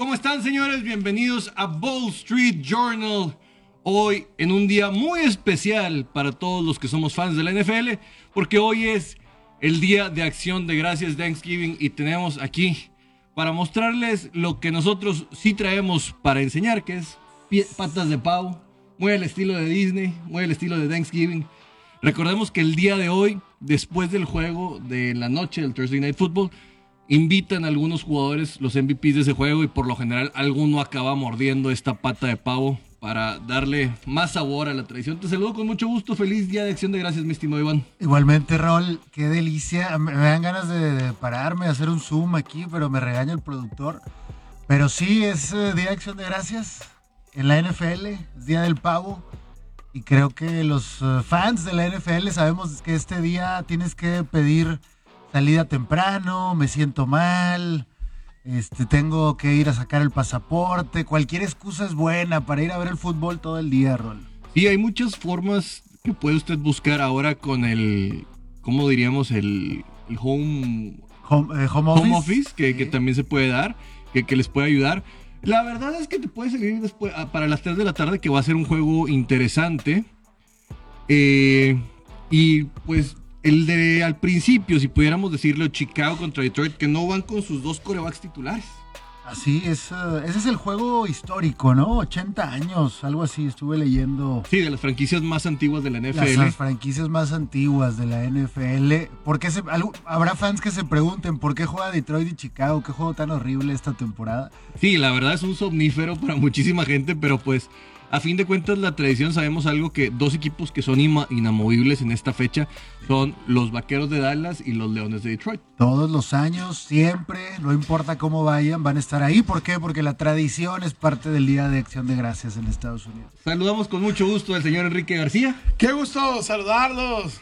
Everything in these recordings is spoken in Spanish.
¿Cómo están, señores? Bienvenidos a Wall Street Journal. Hoy en un día muy especial para todos los que somos fans de la NFL, porque hoy es el día de acción de gracias Thanksgiving y tenemos aquí para mostrarles lo que nosotros sí traemos para enseñar, que es patas de pavo, muy al estilo de Disney, muy al estilo de Thanksgiving. Recordemos que el día de hoy, después del juego de la noche del Thursday Night Football, invitan a algunos jugadores los MVPs de ese juego y por lo general alguno acaba mordiendo esta pata de pavo para darle más sabor a la tradición. Te saludo con mucho gusto. Feliz Día de Acción de Gracias, mi estimado Iván. Igualmente, Rol, qué delicia. Me, dan ganas de, pararme, de hacer un zoom aquí, pero me regaña el productor. Pero sí, es eh, Día de Acción de Gracias en la NFL, es Día del Pavo. Y creo que los eh, fans de la NFL sabemos que este día tienes que pedir salida temprano, me siento mal, este, tengo que ir a sacar el pasaporte, cualquier excusa es buena para ir a ver el fútbol todo el día, Rol. Sí, hay muchas formas que puede usted buscar ahora con el, ¿cómo diríamos? El, home, home, eh, office, que, también se puede dar, que, que les puede ayudar. La verdad es que te puede salir después, para las 3 de la tarde, que va a ser un juego interesante. Eh, y pues el de al principio, si pudiéramos decirlo, Chicago contra Detroit, que no van con sus dos corebacks titulares. Así es, eh, ese es el juego histórico, ¿no? 80 años, algo así, estuve leyendo. Sí, de las franquicias más antiguas de la NFL. Las, franquicias más antiguas de la NFL. Porque se, habrá fans que se pregunten por qué juega Detroit y Chicago, qué juego tan horrible esta temporada. Sí, la verdad es un somnífero para muchísima gente, pero pues a fin de cuentas, la tradición sabemos algo que dos equipos que son inamovibles en esta fecha son los Vaqueros de Dallas y los Leones de Detroit. Todos los años, siempre, no importa cómo vayan, van a estar ahí. ¿Por qué? Porque la tradición es parte del Día de Acción de Gracias en Estados Unidos. Saludamos con mucho gusto al señor Enrique García. Qué gusto saludarlos.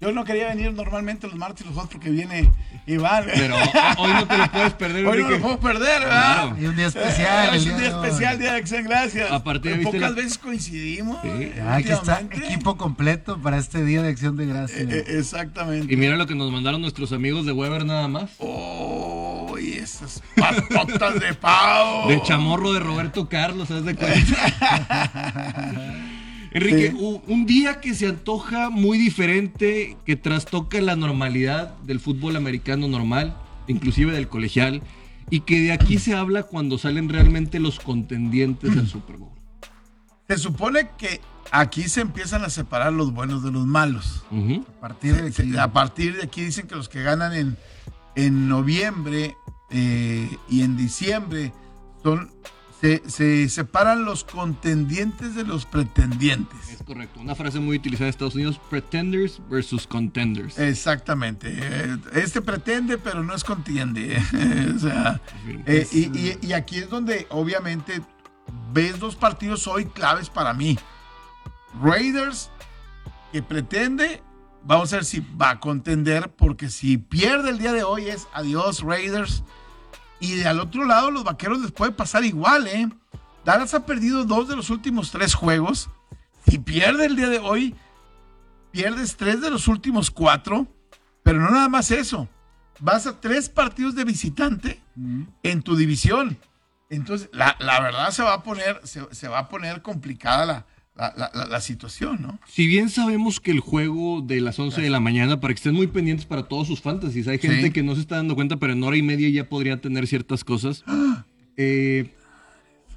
Yo no quería venir normalmente los martes y los jueves porque viene Iván. Pero hoy no te lo puedes perder. Hoy no lo puedo perder, ¿verdad? Y un día especial. es un día, especial, Día de Acción Gracias. A partir de pocas veces coincidimos. Sí. aquí está equipo completo para este Día de Acción de Gracias. Eh, eh, exactamente. Y mira lo que nos mandaron nuestros amigos de Weber nada más. Oh, y esas patotas de pavo. De chamorro de Roberto Carlos, ¿sabes de cuenta? Enrique, un día que se antoja muy diferente, que trastoca la normalidad del fútbol americano normal, inclusive del colegial, y que de aquí se habla cuando salen realmente los contendientes del Super Bowl. Se supone que aquí se empiezan a separar los buenos de los malos. a, partir de aquí. a partir de aquí dicen que los que ganan en, en noviembre eh, y en diciembre son se, separan los contendientes de los pretendientes. Es correcto, una frase muy utilizada en Estados Unidos, pretenders versus contenders. Exactamente, eh, este pretende pero no es contiende. Eh, y, aquí es donde obviamente ves dos partidos hoy claves para mí. Raiders, que pretende, vamos a ver si va a contender, porque si pierde el día de hoy es adiós Raiders y al otro lado, los vaqueros les puede pasar igual, ¿eh? Dallas ha perdido dos de los últimos tres juegos. Si pierde el día de hoy, pierdes tres de los últimos cuatro. Pero no nada más eso. Vas a tres partidos de visitante en tu división. Entonces, la, verdad se va a poner, se va a poner complicada la, la, situación, ¿no? Si bien sabemos que el juego de las 11 de la mañana, para que estén muy pendientes para todos sus fantasies, hay gente que no se está dando cuenta, pero en hora y media ya podría tener ciertas cosas. Eh,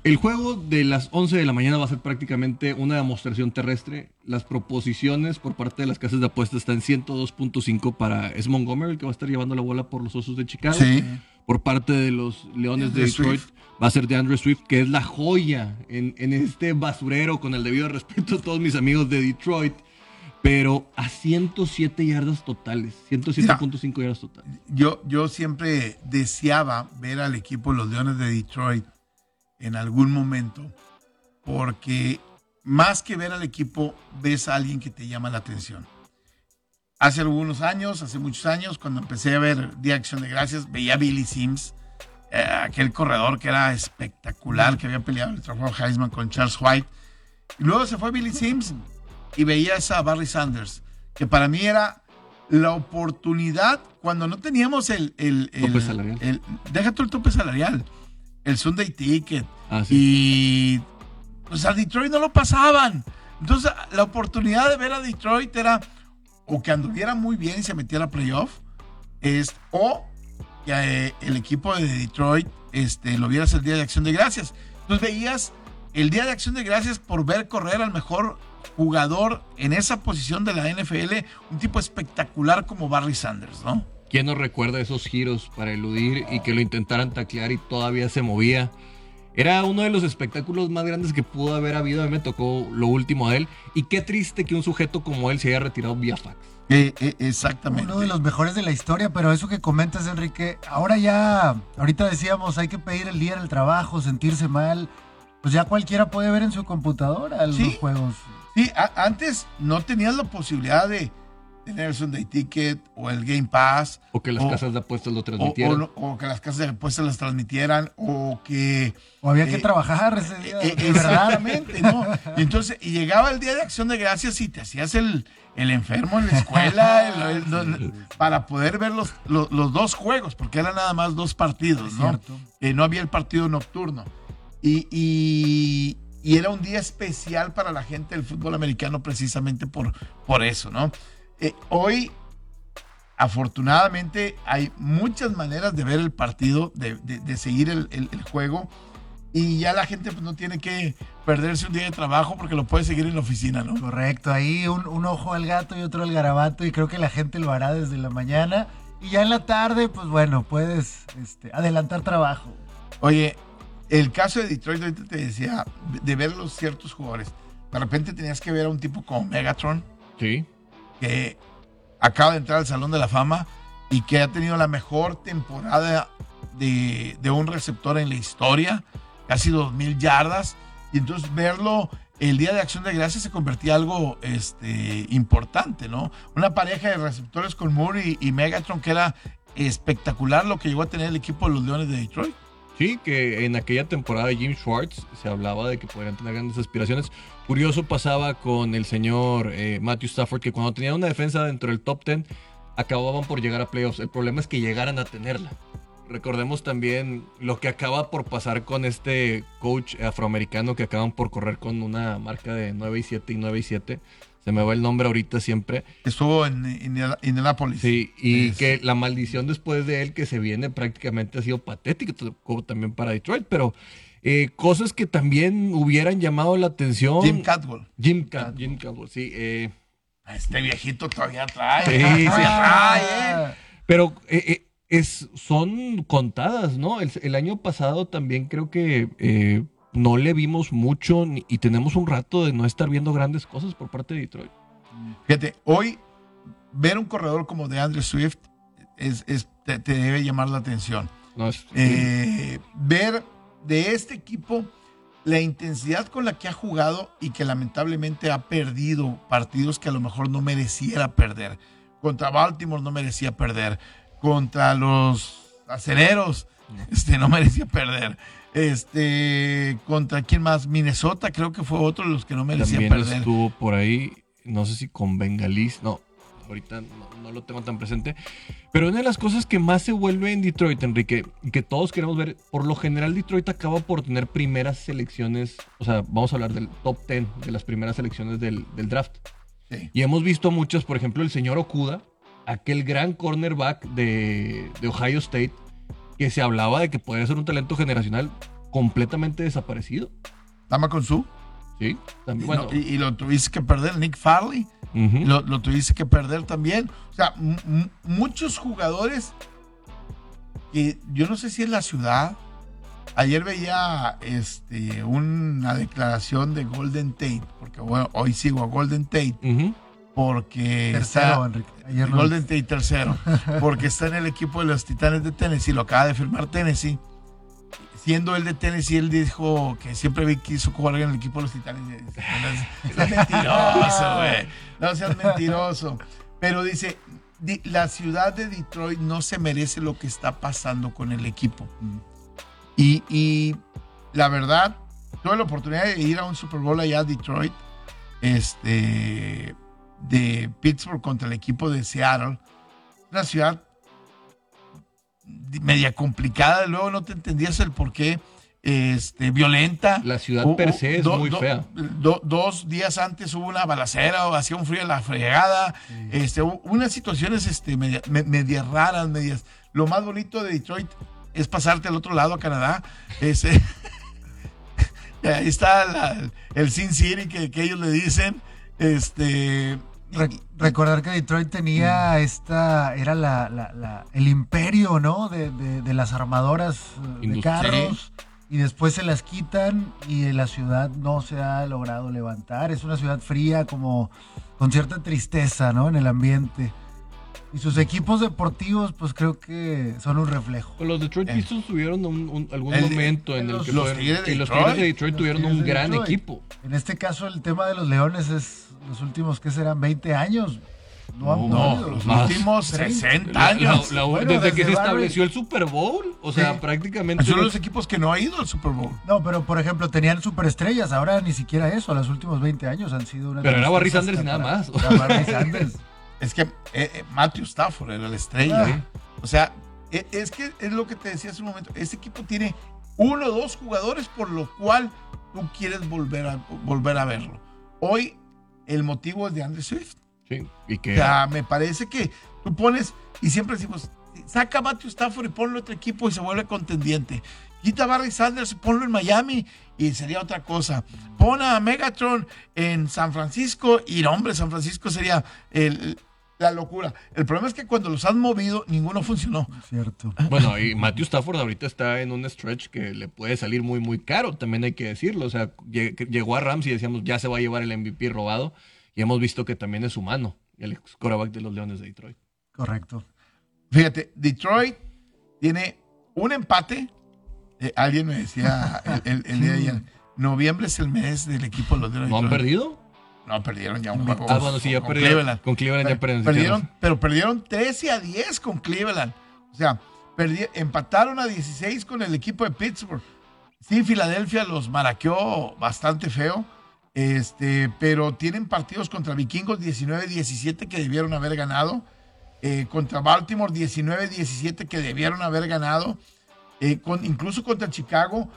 el juego de las 11 de la mañana va a ser prácticamente una demostración terrestre. Las proposiciones por parte de las casas de apuestas están en 102.5 para es Montgomery, el que va a estar llevando la bola por los Osos de Chicago. Sí por parte de los Leones de Detroit va a ser de Andrew Swift, que es la joya en, este basurero, con el debido respeto a todos mis amigos de Detroit, pero a 107 yardas totales, 107.5 yardas totales. Yo, yo siempre deseaba ver al equipo de los Leones de Detroit en algún momento, porque más que ver al equipo, ves a alguien que te llama la atención. Hace algunos años, hace muchos años, cuando empecé a ver Día Acción de Gracias, veía a Billy Sims, eh, aquel corredor que era espectacular, que había peleado el trofeo Heisman con Charles White. Y luego se fue Billy Sims y veía a Barry Sanders, que para mí era la oportunidad cuando no teníamos el, el, tope salarial. deja tú el tope salarial. el Sunday Ticket. Ah, sí. Y pues a Detroit no lo pasaban. Entonces la oportunidad de ver a Detroit era o que anduviera muy bien y se metiera a playoff, es, o que eh, el equipo de Detroit este, lo vieras el Día de Acción de Gracias. Entonces veías el Día de Acción de Gracias por ver correr al mejor jugador en esa posición de la NFL, un tipo espectacular como Barry Sanders, ¿no? ¿Quién nos recuerda esos giros para eludir y que lo intentaran taclear y todavía se movía? Era uno de los espectáculos más grandes que pudo haber habido. A mí me tocó lo último de él. Y qué triste que un sujeto como él se haya retirado vía fax. Eh, eh, exactamente. Uno de los mejores de la historia, pero eso que comentas, Enrique, ahora ya, ahorita decíamos, hay que pedir el día en el trabajo, sentirse mal. Pues ya cualquiera puede ver en su computadora los Sí. juegos. Sí, antes no tenías la posibilidad de tener el Sunday Ticket o el Game Pass. O que las O- casas de apuestas lo transmitieran. o que las casas de apuestas las transmitieran, o que O había que Eh, trabajar ese día, Eh, verdad. Exactamente, ¿no? Y entonces, y llegaba el día de acción de gracias y te hacías el, el enfermo en la escuela el- el- lo- para poder ver los, los, los dos juegos, porque eran nada más dos partidos, ¿no? Cierto. Eh, no había el partido nocturno. Y, y- y era un día especial para la gente del fútbol americano precisamente por, por eso, ¿no? Eh, hoy, afortunadamente, hay muchas maneras de ver el partido, de, de- de seguir el, el- el juego. Y ya la gente pues, no tiene que perderse un día de trabajo porque lo puede seguir en la oficina, ¿no? Correcto, ahí un, un ojo al gato y otro al garabato y creo que la gente lo hará desde la mañana y ya en la tarde, pues bueno, puedes este, adelantar trabajo. Oye, el caso de Detroit, ahorita te decía, de, de ver los ciertos jugadores. De repente tenías que ver a un tipo como Megatron, Sí. Que acaba de entrar al Salón de la Fama y que ha tenido la mejor temporada de, de un receptor en la historia, casi 2.000 yardas. Y entonces verlo el día de Acción de Gracias se convertía en algo este, importante, ¿no? Una pareja de receptores con Moore y, y Megatron que era espectacular lo que llegó a tener el equipo de los Leones de Detroit. Sí, que en aquella temporada Jim Schwartz se hablaba de que podrían tener grandes aspiraciones. Curioso pasaba con el señor eh, Matthew Stafford, que cuando tenía una defensa dentro del top 10, acababan por llegar a playoffs. El problema es que llegaran a tenerla. Recordemos también lo que acaba por pasar con este coach afroamericano que acaban por correr con una marca de 9 y 7 y 9 y 7. Se me va el nombre ahorita siempre. Estuvo en, en, en Indianapolis. Sí, y Es- que la maldición después de él que se viene prácticamente ha sido patética también para Detroit, pero eh, cosas que también hubieran llamado la atención. Jim Catwell. Jim, Ca- Jim Campbell, sí. eh, Este viejito todavía trae. Sí, sí, trae, ¿eh? pero es, son contadas, ¿no? El, el año pasado también creo que no le vimos mucho y tenemos un rato de no estar viendo grandes cosas por parte de Detroit. Fíjate, hoy ver un corredor como de Andrew Swift es, es- te, te debe llamar la atención. No, es- Eh, ver de este equipo la intensidad con la que ha jugado y que lamentablemente ha perdido partidos que a lo mejor no mereciera perder. Contra Baltimore no merecía perder. Contra los acereros este, no merecía perder. Este, contra quién más? Minnesota creo que fue otro de los que no merecía También perder. estuvo por ahí, no sé si con Bengalis, no, ahorita no, no lo tengo tan presente. Pero una de las cosas que más se vuelve en Detroit, Enrique, y que todos queremos ver, por lo general Detroit acaba por tener primeras selecciones, o sea, vamos a hablar del top 10 de las primeras selecciones del, del draft. Sí. Y hemos visto muchas, por ejemplo, el señor Okuda, aquel gran cornerback de, de Ohio State, que se hablaba de que podría ser un talento generacional completamente desaparecido. Dama con su. Sí, también, Y, bueno. no- y- y lo tuviste que perder, Nick Farley. Lo, lo tuviste que perder también. O sea, muchos jugadores que yo no sé si es la ciudad. Ayer veía este, una declaración de Golden Tate, porque bueno, hoy sigo a Golden Tate, Ujú. Porque Tercero, está, Enrique. Ayer no- Golden Tate tercero, porque está en el equipo de los Titanes de Tennessee, lo acaba de firmar Tennessee. Siendo él de Tennessee, él dijo que siempre vi- quiso jugar en el equipo de los Titanes. Es mentiroso, güey. No seas mentiroso. Pero dice, di- la ciudad de Detroit no se merece lo que está pasando con el equipo. Y, y la verdad, tuve la oportunidad de ir a un Super Bowl allá a Detroit, este, de Pittsburgh contra el equipo de Seattle. Una ciudad di- media complicada, luego no te entendías el por qué. este, violenta. La ciudad per se es do- muy do- fea. do- dos días antes hubo una balacera o hacía un frío en la fregada. Este, hubo unas situaciones este, media- me- medias raras, medias. Lo más bonito de Detroit es pasarte al otro lado a Canadá. Ese, ahí está la- el Sin City que, que ellos le dicen. Este, Re- recordar que Detroit tenía esta, era la, la- la- el imperio, ¿no? De, de- de las armadoras eh, de carros. Y después se las quitan y la ciudad no se ha logrado levantar. Es una ciudad fría, como con cierta tristeza, ¿no? En el ambiente. Y sus equipos deportivos, pues creo que son un reflejo. Pues los Detroit Eh. Pistons tuvieron un, un- algún El- momento en el los- que los fueron- de y los Detroit. Tigres de Detroit Los tuvieron un de gran Detroit. equipo. En este caso, el tema de los Leones es los últimos, ¿qué serán? 20 años. No, han No, podido. los más. últimos Treinta. 60 La- años. la- la- Bueno, desde que se Barry. estableció el Super Bowl, o sea, Sí. prácticamente. Son los equipos que no ha ido al Super Bowl. No, pero por ejemplo, tenían superestrellas, ahora ni siquiera eso, los últimos 20 años han sido una Pero era Barry Sanders y nada más. Barry Sanders. Es que eh, eh, Matthew Stafford era la estrella. Ah. O sea, e- es que es lo que te decía hace un momento. Este equipo tiene uno o dos jugadores por lo cual tú quieres volver a, volver a verlo. Hoy el motivo es de Andrew Swift. Sí, y O que sea, me parece que tú pones, y siempre decimos, saca a Matthew Stafford y ponlo otro equipo y se vuelve contendiente. Quita a Barry Sanders y ponlo en Miami y sería otra cosa. Pon a Megatron en San Francisco y no, hombre, San Francisco sería el- la locura. El problema es que cuando los han movido, ninguno funcionó. Cierto. Bueno, y Matthew Stafford ahorita está en un stretch que le puede salir muy, muy caro, también hay que decirlo. O sea, lleg- llegó a Rams y decíamos, ya se va a llevar el MVP robado. Y hemos visto que también es humano, el ex quarterback de los Leones de Detroit. Correcto. Fíjate, Detroit tiene un empate. Eh, alguien me decía el, el- el día de ayer, noviembre es el mes del equipo de los de ¿No han perdido? No, perdieron ya un juego. Ah, bueno, sí, ya con perdieron. Cleveland. Con Cleveland ya Per- perdieron. perdieron, pero perdieron 13 a 10 con Cleveland. O sea, perdi- empataron a 16 con el equipo de Pittsburgh. Sí, Filadelfia los maraqueó bastante feo. Este, pero tienen partidos contra Vikingos 19-17 que debieron haber ganado. eh, contra Baltimore 19-17 que debieron haber ganado. eh, con, incluso contra Chicago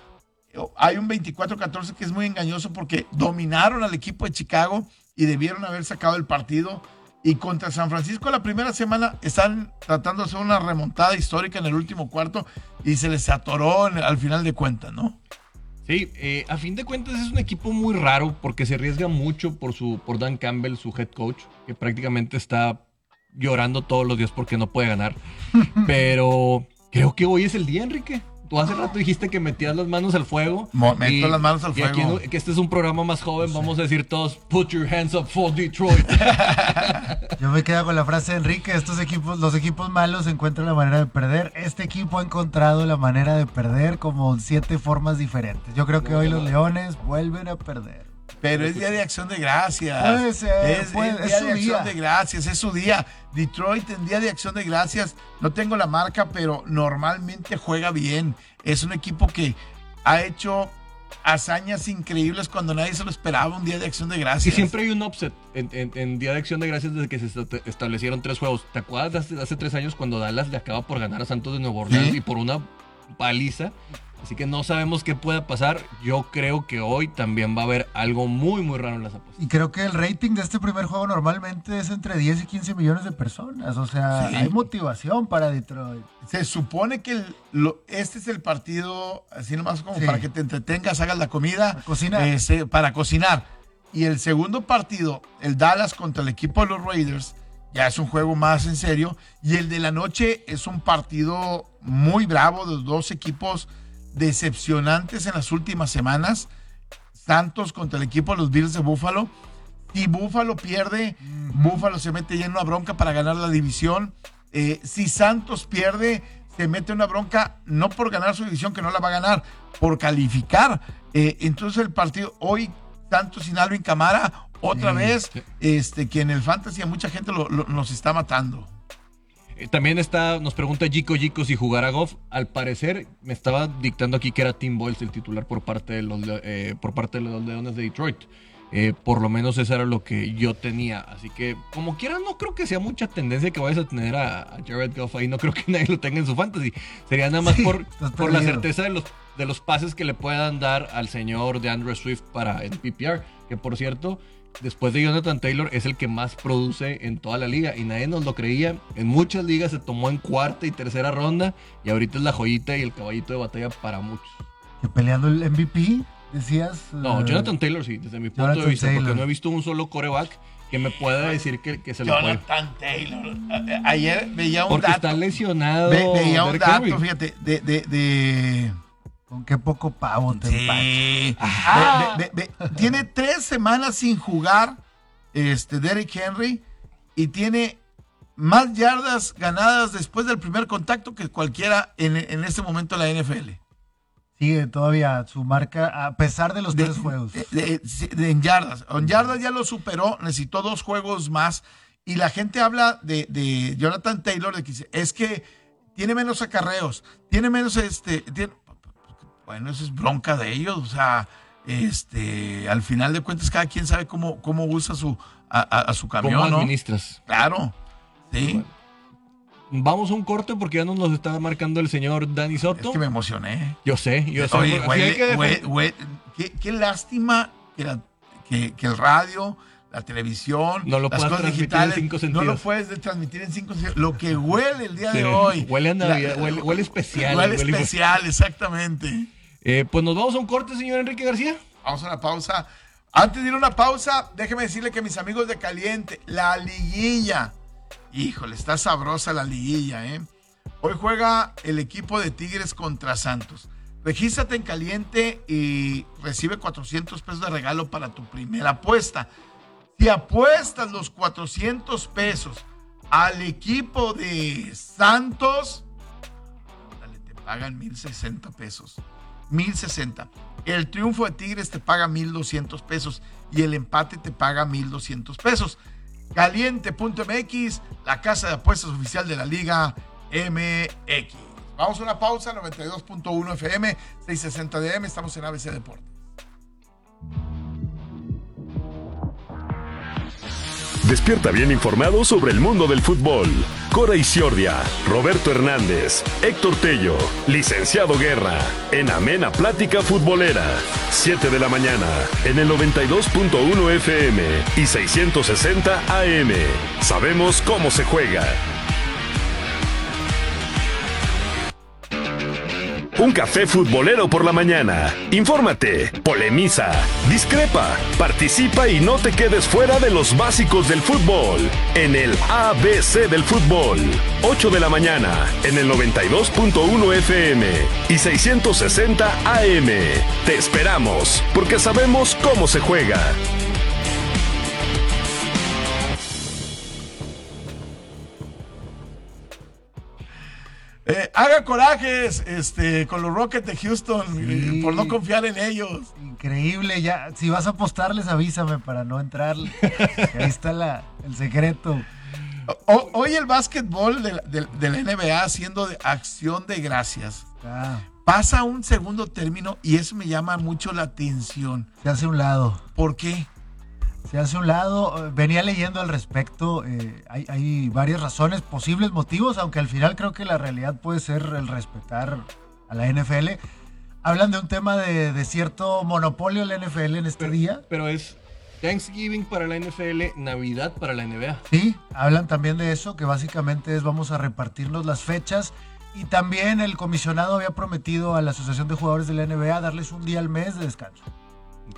hay un 24-14 que es muy engañoso porque dominaron al equipo de Chicago y debieron haber sacado el partido. Y contra San Francisco la primera semana están tratando de hacer una remontada histórica en el último cuarto y se les atoró al final de cuentas, ¿no? Sí, eh, a fin de cuentas es un equipo muy raro porque se arriesga mucho por, su, por Dan Campbell, su head coach, que prácticamente está llorando todos los días porque no puede ganar. Pero creo que hoy es el día, Enrique. Tú hace rato dijiste que metías las manos al fuego. Meto las manos al y aquí fuego. que este es un programa más joven, vamos a decir todos, put your hands up for Detroit. Yo me quedo con la frase de Enrique, estos equipos, los equipos malos encuentran la manera de perder. Este equipo ha encontrado la manera de perder como siete formas diferentes. Yo creo que hoy los Leones vuelven a perder. Pero es día de acción de gracias. Puede ser, es, puede- es día su de acción día. de gracias, es su día. Detroit en día de acción de gracias. No tengo la marca, pero normalmente juega bien. Es un equipo que ha hecho hazañas increíbles cuando nadie se lo esperaba un día de acción de Y gracias. siempre hay un upset en, en- en Día de Acción de Gracias desde que se est- establecieron tres juegos. ¿Te acuerdas de hace, hace tres años cuando Dallas le acaba por ganar a Santos de Nueva Orleans Sí. y por una paliza? Así que no sabemos qué pueda pasar. Yo creo que hoy también va a haber algo muy, muy raro en las apuestas. Y creo que el rating de este primer juego normalmente es entre 10 y 15 millones de personas. O sea, Sí. hay motivación para Detroit. Se supone que el- lo- este es el partido, así nomás como Sí. para que te entretengas, hagas la comida. Para cocinar. Este, para cocinar. Y el segundo partido, el Dallas contra el equipo de los Raiders, ya es un juego más en serio. Y el de la noche es un partido muy bravo de los dos equipos decepcionantes en las últimas semanas. Santos contra el equipo de los Bills de Buffalo. Si Buffalo pierde, Buffalo se mete ya en una bronca para ganar la división. Eh, si Santos pierde, se mete en una bronca no por ganar su división, que no la va a ganar, por calificar. Eh, entonces el partido, hoy Santos sin Alvin Camara, otra Sí, vez, este, que en el fantasy a mucha gente lo- lo- nos está matando. Eh, También está, nos pregunta Jico Jico si jugará Goff. Al parecer, me estaba dictando aquí que era Tim Boyles el titular por parte de los, eh, por parte de los Leones de Detroit. Eh, por lo menos eso era lo que yo tenía. Así que, como quiera, no creo que sea mucha tendencia que vayas a tener a, a Jared Goff ahí. No creo que nadie lo tenga en su fantasy. Sería nada más Sí, por, por la certeza de los de los pases que le puedan dar al señor de Andrew Swift para el PPR. Que por cierto, después de Jonathan Taylor, es el que más produce en toda la liga. Y nadie nos lo creía. En muchas ligas se tomó en cuarta y tercera ronda. Y ahorita es la joyita y el caballito de batalla para muchos. Que peleando el MVP, decías. No, eh, Jonathan Taylor sí, desde mi punto Jonathan de vista. Taylor. Porque no he visto un solo coreback que me pueda decir que, que se le puede. Jonathan Taylor. A- Ayer veía un Porque dato. está lesionado. ve- veía un dato, Henry. fíjate, de, de, de- Con qué poco pavo te. Sí. Ah. Ve- ve- ve- tiene tres semanas sin jugar este Derrick Henry y tiene más yardas ganadas después del primer contacto que cualquiera en, en este momento en la NFL. Sigue todavía su marca, a pesar de los De- tres juegos. de- de- de- en yardas. En yardas ya lo superó, necesitó dos juegos más. Y la gente habla de, de Jonathan Taylor, de que dice, es que tiene menos acarreos, tiene menos este. tiene- bueno, eso es bronca de ellos. O sea, este, al final de cuentas, cada quien sabe cómo, cómo usa su, a, a- a su ¿Cómo camión, ¿no? administras? Claro. Sí. Vamos a un corte porque ya nos los está marcando el señor Dani Es Soto. que me emocioné. Yo sé, yo sé. Oye, güey, güey, güey, qué, qué lástima que, la- que- que el radio, la televisión, No lo las cosas digitales, no lo puedes de- transmitir en cinco sentidos. Lo que huele el día Sí, de hoy. huele a Navidad, La- huele- huele especial, Huele huele- especial, exactamente. Eh, pues nos vamos a un corte, señor Enrique García. Vamos a una pausa. Antes de ir a una pausa, déjeme decirle que mis amigos de Caliente, la liguilla. Híjole, está sabrosa la liguilla, ¿eh? Hoy juega el equipo de Tigres contra Santos. Regístrate en Caliente y recibe 400 pesos de regalo para tu primera apuesta. Si apuestas los 400 pesos al equipo de Santos, te pagan 1060 pesos. 1060. El triunfo de Tigres te paga 1200 pesos y el empate te paga 1200 pesos. Caliente.mx, la casa de apuestas oficial de la Liga MX. Vamos a una pausa, 92.1 FM, 660 DM, estamos en ABC Deportes. Despierta bien informado sobre el mundo del fútbol. Cora Isiordia, Roberto Hernández, Héctor Tello, Licenciado Guerra, en Amena Plática Futbolera. 7 de la mañana, en el 92.1 FM y 660 AM. Sabemos cómo se juega. Un café futbolero por la mañana. Infórmate, polemiza, discrepa, participa y no te quedes fuera de los básicos del fútbol. En el ABC del fútbol. 8 de la mañana, en el 92.1 FM y 660 AM. Te esperamos, porque sabemos cómo se juega. Eh, haga corajes este, con los Rockets de Houston Sí. eh, por no confiar en ellos. Increíble, ya. Si vas a apostarles, avísame para no entrar. Ahí está la, el secreto. O- hoy el básquetbol de la, de- de la NBA haciendo de acción de gracias Ah, pasa a un segundo término y eso me llama mucho la atención. se hace un lado. ¿Por qué? Se hace un lado. Venía leyendo al respecto. eh, hay, hay varias razones, posibles motivos, aunque al final creo que la realidad puede ser el respetar a la NFL. Hablan de un tema de, de cierto monopolio en la NFL en este día. Pero es Thanksgiving para la NFL, Navidad para la NBA. Sí, hablan también de eso, que básicamente es vamos a repartirnos las fechas. Y también el comisionado había prometido a la Asociación de Jugadores de la NBA darles un día al mes de descanso.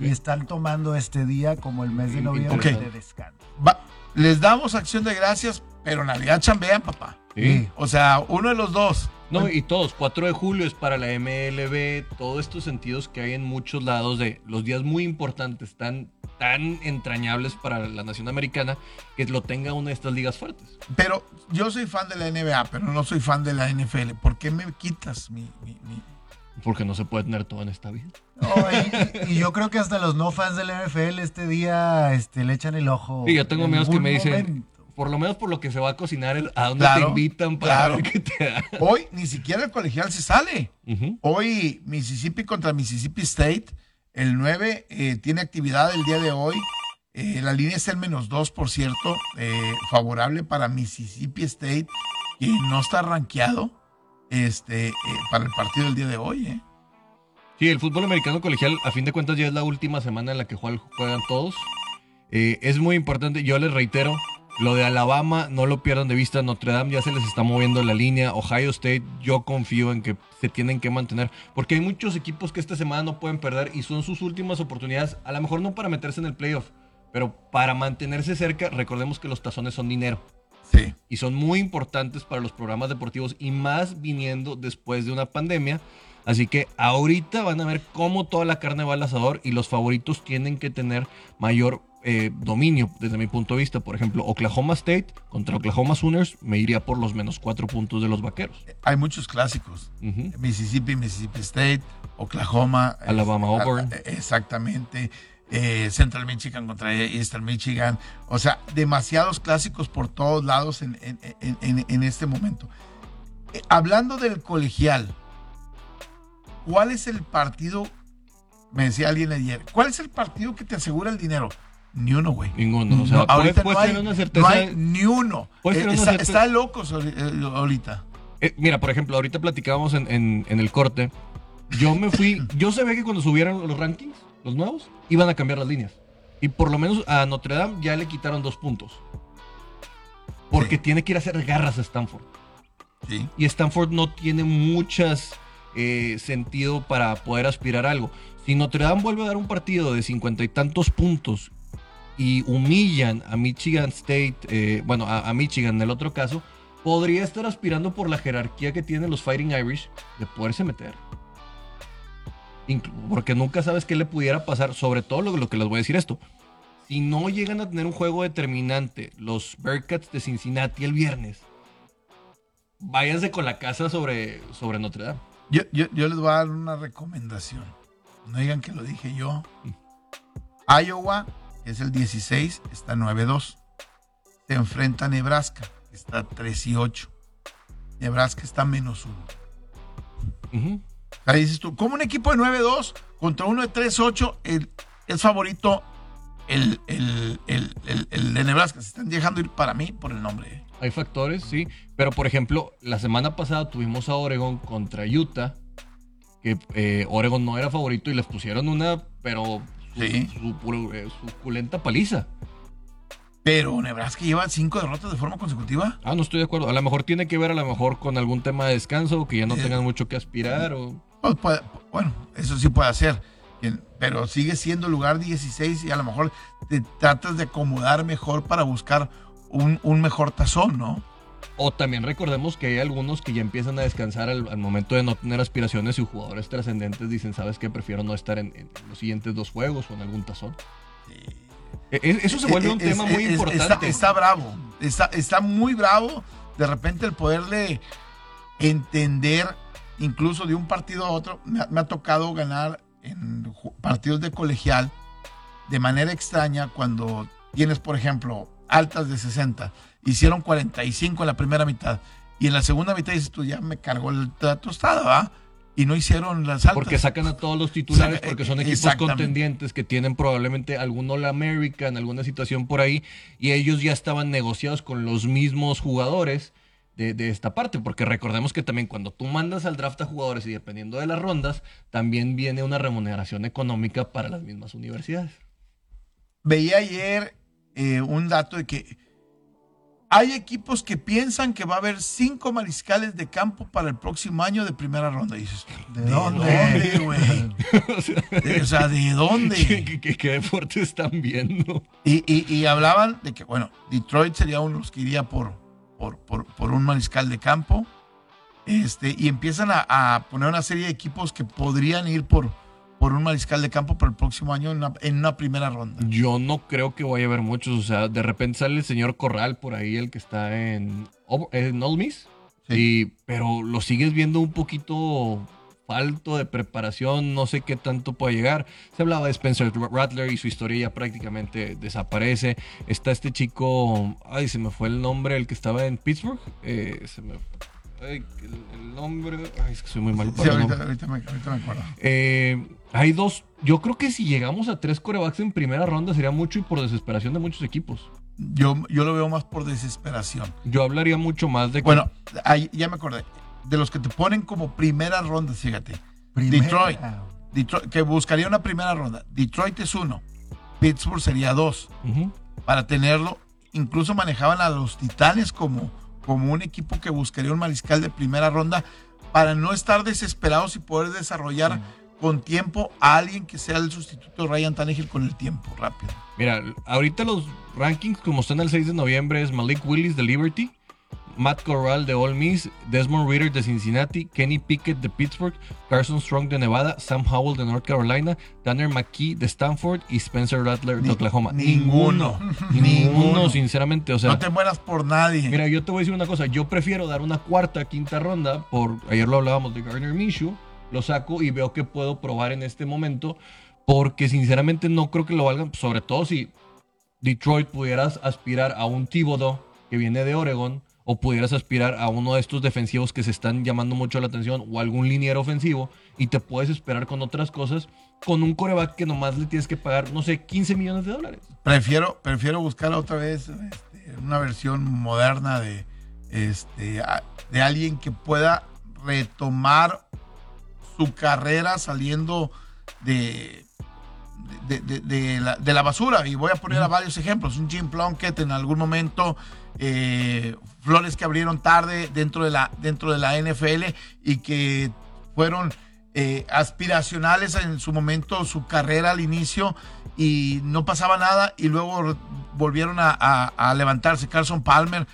Y están tomando este día como el mes de noviembre de descanso. Va- les damos acción de gracias, pero Navidad chambean, papá. Sí. O sea, uno de los dos. No, y todos, 4 de julio es para la MLB, todos estos sentidos que hay en muchos lados de los días muy importantes, tan, tan entrañables para la nación americana, que lo tenga una de estas ligas fuertes. Pero yo soy fan de la NBA, pero no soy fan de la NFL. ¿Por qué me quitas mi... mi- mi- Porque no se puede tener todo en esta vida. Y, y yo creo que hasta los no fans de la NFL este día este, le echan el ojo. Y yo tengo en amigos que me dicen, momento. por lo menos por lo que se va a cocinar, el- a dónde Claro, te invitan para claro. ver qué te da. Hoy ni siquiera el colegial se sale. Hoy Mississippi contra Mississippi State. El 9 eh, tiene actividad el día de hoy. Eh, la línea es el menos 2, por cierto. eh, favorable para Mississippi State, que no está rankeado este, eh, para el partido del día de hoy. eh. Sí, el fútbol americano colegial, a fin de cuentas, ya es la última semana en la que juegan, todos. Eh, es muy importante, yo les reitero, lo de Alabama no lo pierdan de vista, Notre Dame ya se les está moviendo la línea, Ohio State yo confío en que se tienen que mantener, porque hay muchos equipos que esta semana no pueden perder y son sus últimas oportunidades, a lo mejor no para meterse en el playoff, pero para mantenerse cerca, recordemos que los tazones son dinero. Sí. Y son muy importantes para los programas deportivos y más viniendo después de una pandemia. Así que ahorita van a ver cómo toda la carne va al asador y los favoritos tienen que tener mayor eh, dominio desde mi punto de vista. Por ejemplo, Oklahoma State contra Oklahoma Sooners me iría por los menos cuatro puntos de los vaqueros. Hay muchos clásicos. Mississippi, Mississippi State, Oklahoma. Alabama, eh, Auburn. eh, Exactamente. Eh, Central Michigan contra Eastern Michigan. O sea, demasiados clásicos por todos lados en, en- en- este momento. Eh, hablando del colegial, ¿cuál es el partido? Me decía alguien ayer, ¿cuál es el partido que te asegura el dinero? Ni uno, güey. Ninguno. O sea, No, ahorita puedes no hay, una no certeza. hay ni uno. Eh, está, está locos eh, ahorita. Mira, por ejemplo, ahorita platicábamos en, en- en el corte. Yo me fui. Yo sabía que cuando subieran los rankings, los nuevos, iban a cambiar las líneas. Y por lo menos a Notre Dame ya le quitaron dos puntos. Porque Sí. tiene que ir a hacer garras a Stanford. Sí. Y Stanford no tiene muchas eh, sentido para poder aspirar a algo. Si Notre Dame vuelve a dar un partido de cincuenta y tantos puntos y humillan a Michigan State, eh, bueno, a, a Michigan en el otro caso, podría estar aspirando por la jerarquía que tienen los Fighting Irish de poderse meter. Porque nunca sabes qué le pudiera pasar, sobre todo lo, lo que les voy a decir esto. Si no llegan a tener un juego determinante, los Bearcats de Cincinnati el viernes, váyanse con la casa sobre, sobre Notre Dame. Yo, yo, yo les voy a dar una recomendación. No digan que lo dije yo. Iowa, que es el 16, está 9-2. Se enfrenta a Nebraska, que está 3 y 8. Nebraska está menos 1. Ujú. Ahí dices tú, como un equipo de 9-2 contra uno de 3-8 el- es favorito el, el, el, el- el de Nebraska. Se están dejando ir para mí por el nombre. Hay factores, sí. Pero, por ejemplo, la semana pasada tuvimos a Oregon contra Utah. Que eh, Oregon no era favorito y les pusieron una, pero su, Sí. su puro- eh, suculenta paliza. Pero Nebraska lleva 5 derrotas de forma consecutiva. Ah, no estoy de acuerdo. A lo mejor tiene que ver a lo mejor con algún tema de descanso, que ya no Eh. tengan mucho que aspirar. O... Pues puede- bueno, eso sí puede hacer. Pero sigue siendo lugar 16 y a lo mejor te tratas de acomodar mejor para buscar un, un mejor tazón, ¿no? O también recordemos que hay algunos que ya empiezan a descansar al, al momento de no tener aspiraciones y jugadores trascendentes dicen, ¿sabes qué? Prefiero no estar en, en los siguientes dos juegos o en algún tazón. E- e- Eso se vuelve un Es- tema es- muy importante. Está, está bravo. Está, está muy bravo de repente el poderle entender incluso de un partido a otro. Me ha, me ha tocado ganar en partidos de colegial de manera extraña cuando tienes, por ejemplo, altas de 60. Hicieron 45 en la primera mitad. Y en la segunda mitad dices tú, ya me cargó el- la tostada, ¿va? Y no hicieron las altas. Porque sacan a todos los titulares porque son equipos contendientes que tienen probablemente algún All American, alguna situación por ahí, y ellos ya estaban negociados con los mismos jugadores de, de esta parte. Porque recordemos que también cuando tú mandas al draft a jugadores y dependiendo de las rondas, también viene una remuneración económica para las mismas universidades. Veía ayer eh, un dato de que hay equipos que piensan que va a haber cinco mariscales de campo para el próximo año de primera ronda. Y dices, ¿De ¿de dónde? güey? o sea, De- O sea, ¿de ¿qué, dónde? qué- qué- qué deporte están viendo? Y, y- y hablaban de que, bueno, Detroit sería uno de los que iría por, por, por, por un mariscal de campo. Este, y empiezan a, a poner una serie de equipos que podrían ir por, por un mariscal de campo para el próximo año en una, en una primera ronda. Yo no creo que vaya a haber muchos. O sea, de repente sale el señor Corral por ahí, el que está en, en Ole Miss. Sí. Y, pero lo sigues viendo un poquito falto de preparación. No sé qué tanto puede llegar. Se hablaba de Spencer Rattler y su historia ya prácticamente desaparece. Está este chico. Ay, se me fue el nombre, el que estaba en Pittsburgh. Eh, se me. Ay, el, el nombre. Ay, es que soy muy malo Sí, para los ahorita, me, ahorita me acuerdo. Eh, hay dos. Yo creo que si llegamos a tres corebacks en primera ronda sería mucho y por desesperación de muchos equipos. Yo, yo lo veo más por desesperación. Yo hablaría mucho más de que. Bueno, ahí ya me acordé. De los que te ponen como primera ronda, fíjate. Primera. Detroit. Detroit- que buscaría una primera ronda. Detroit es uno, Pittsburgh sería dos. Para tenerlo, incluso manejaban a los Titanes como, como un equipo que buscaría un mariscal de primera ronda para no estar desesperados y poder desarrollar con tiempo a alguien que sea el sustituto de Ryan Tannehill con el tiempo rápido. Mira, ahorita los rankings como están el 6 de noviembre es Malik Willis de Liberty, Matt Corral de Ole Miss, Desmond Reader de Cincinnati, Kenny Pickett de Pittsburgh, Carson Strong de Nevada, Sam Howell de North Carolina, Tanner McKee de Stanford y Spencer Rattler de Ni- Oklahoma. ninguno. Ninguno, Ninguno. sinceramente. O sea, no te mueras por nadie. Mira, yo te voy a decir una cosa. Yo prefiero dar una cuarta, quinta ronda. Por ayer lo hablábamos de Gardner Minshew. Lo saco y veo que puedo probar en este momento. Porque sinceramente no creo que lo valgan. Sobre todo si Detroit pudieras aspirar a un Thibodeau que viene de Oregon. O pudieras aspirar a uno de estos defensivos que se están llamando mucho la atención. O algún liniero ofensivo. Y te puedes esperar con otras cosas. Con un coreback que nomás le tienes que pagar, no sé, 15 millones de dólares. Prefiero, prefiero buscar otra vez este, una versión moderna de, este, de alguien que pueda retomar su carrera saliendo de, de, de- de la, de la basura. Y voy a poner a varios ejemplos. Un Jim Plunkett en algún momento, eh, flores que abrieron tarde dentro de la, dentro de la NFL y que fueron eh, aspiracionales en su momento, su carrera al inicio y no pasaba nada y luego volvieron a, levantarse. Carson Palmer.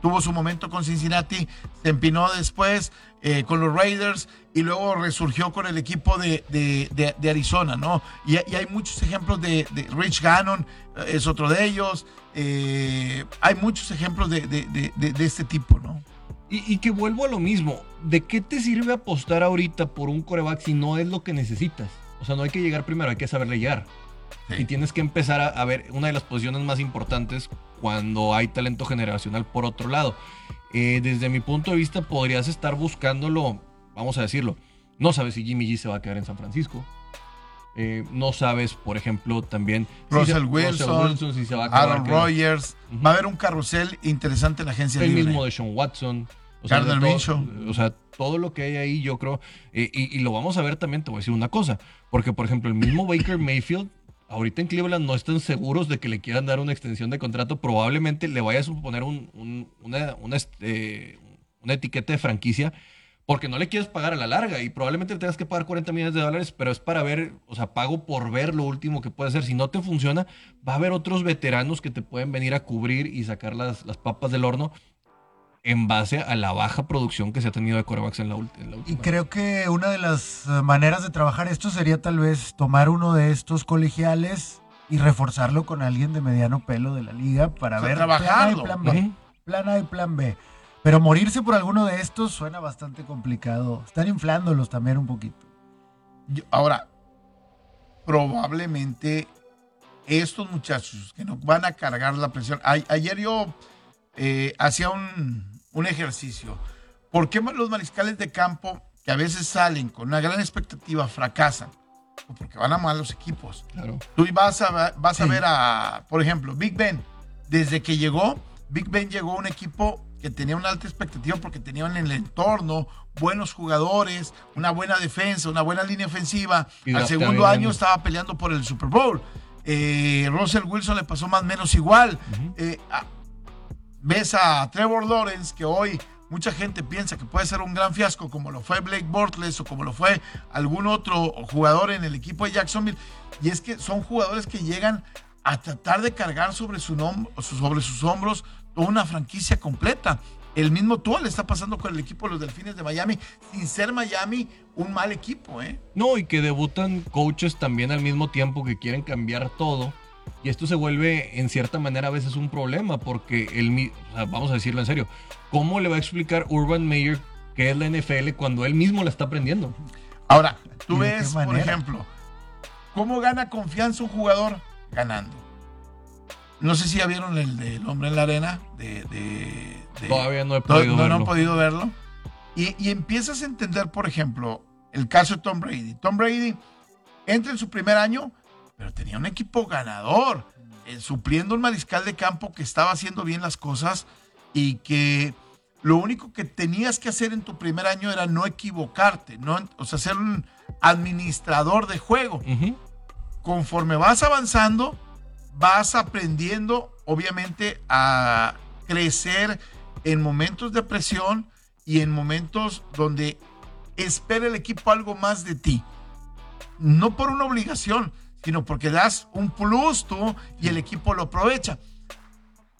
Tuvo su momento con Cincinnati, se empinó después eh, con los Raiders y luego resurgió con el equipo de, de- de- de Arizona, ¿no? Y, y hay muchos ejemplos de, Rich Gannon, eh, es otro de ellos. eh, hay muchos ejemplos de, este tipo, ¿no? Y, y que vuelvo a lo mismo. ¿De qué te sirve apostar ahorita por un coreback si no es lo que necesitas? O sea, no hay que llegar primero, hay que saberle llegar. Sí. Y tienes que empezar a, a ver una de las posiciones más importantes cuando hay talento generacional por otro lado. Eh, desde mi punto de vista, podrías estar buscándolo, vamos a decirlo. No sabes si Jimmy G se va a quedar en San Francisco. Eh, no sabes, por ejemplo, también si Russell se- Wilson, si se va a acabar Aaron. Rodgers. Va a haber un carrusel interesante en la agencia el libre. mismo de Sean Watson. O sea, todo- o sea, todo lo que hay ahí, yo creo. eh, y, y lo vamos a ver también, te voy a decir una cosa. Porque, por ejemplo, el mismo Baker Mayfield, ahorita en Cleveland no están seguros de que le quieran dar una extensión de contrato. Probablemente le vaya a suponer un- un- una, una, este, una etiqueta de franquicia. Porque no le quieres pagar a la larga y probablemente le tengas que pagar 40 millones de dólares, pero es para ver, o sea, pago por ver lo último que puede hacer. Si no te funciona, va a haber otros veteranos que te pueden venir a cubrir y sacar las, las papas del horno en base a la baja producción que se ha tenido de corebacks en la, en la Y última. creo que una de las eh, maneras de trabajar esto sería tal vez tomar uno de estos colegiales y reforzarlo con alguien de mediano pelo de la liga para O sea, ver trabajarlo. plan A y plan B. Plan A y plan B. Pero morirse por alguno de estos suena bastante complicado. Están inflándolos también un poquito. Yo- Ahora, probablemente estos muchachos que nos van a cargar la presión. A- ayer yo eh, hacía un, un ejercicio. ¿Por qué los mariscales de campo que a veces salen con una gran expectativa fracasan? Pues Porque van a malos equipos. Claro. Tú vas a, vas a ver a, por ejemplo, Big Ben. Desde que llegó, Big Ben llegó a un equipo que tenía una alta expectativa porque tenían en el entorno buenos jugadores, una buena defensa, una buena línea ofensiva. Y Al segundo bien. año estaba peleando por el Super Bowl. Eh, Russell Wilson le pasó más o menos igual. Eh, ves a Trevor Lawrence, que hoy mucha gente piensa que puede ser un gran fiasco, como lo fue Blake Bortles o como lo fue algún otro jugador en el equipo de Jacksonville. Y es que son jugadores que llegan a tratar de cargar sobre, su sobre sus hombros toda una franquicia completa. El mismo Tua le está pasando con el equipo de los Delfines de Miami, sin ser Miami un mal equipo, ¿eh? No, y que debutan coaches también al mismo tiempo que quieren cambiar todo. Y esto se vuelve, en cierta manera, a veces un problema, porque el, mi- o sea, vamos a decirlo en serio, ¿cómo le va a explicar Urban Meyer qué es la NFL cuando él mismo la está aprendiendo? Ahora, ¿Y tú ves, por ejemplo, cómo gana confianza un jugador ganando. No sé si ya vieron el del hombre en la arena. De, de- de- Todavía no he no, podido no, no verlo. han podido verlo. Y, y empiezas a entender, por ejemplo, el caso de Tom Brady. Tom Brady entra en su primer año, pero tenía un equipo ganador, eh, supliendo un mariscal de campo que estaba haciendo bien las cosas y que lo único que tenías que hacer en tu primer año era no equivocarte, no, o sea, hacer un- administrador de juego. Ujú. Conforme vas avanzando, vas aprendiendo, obviamente, a crecer en momentos de presión y en momentos donde espera el equipo algo más de ti. No por una obligación, sino porque das un plus tú y el equipo lo aprovecha.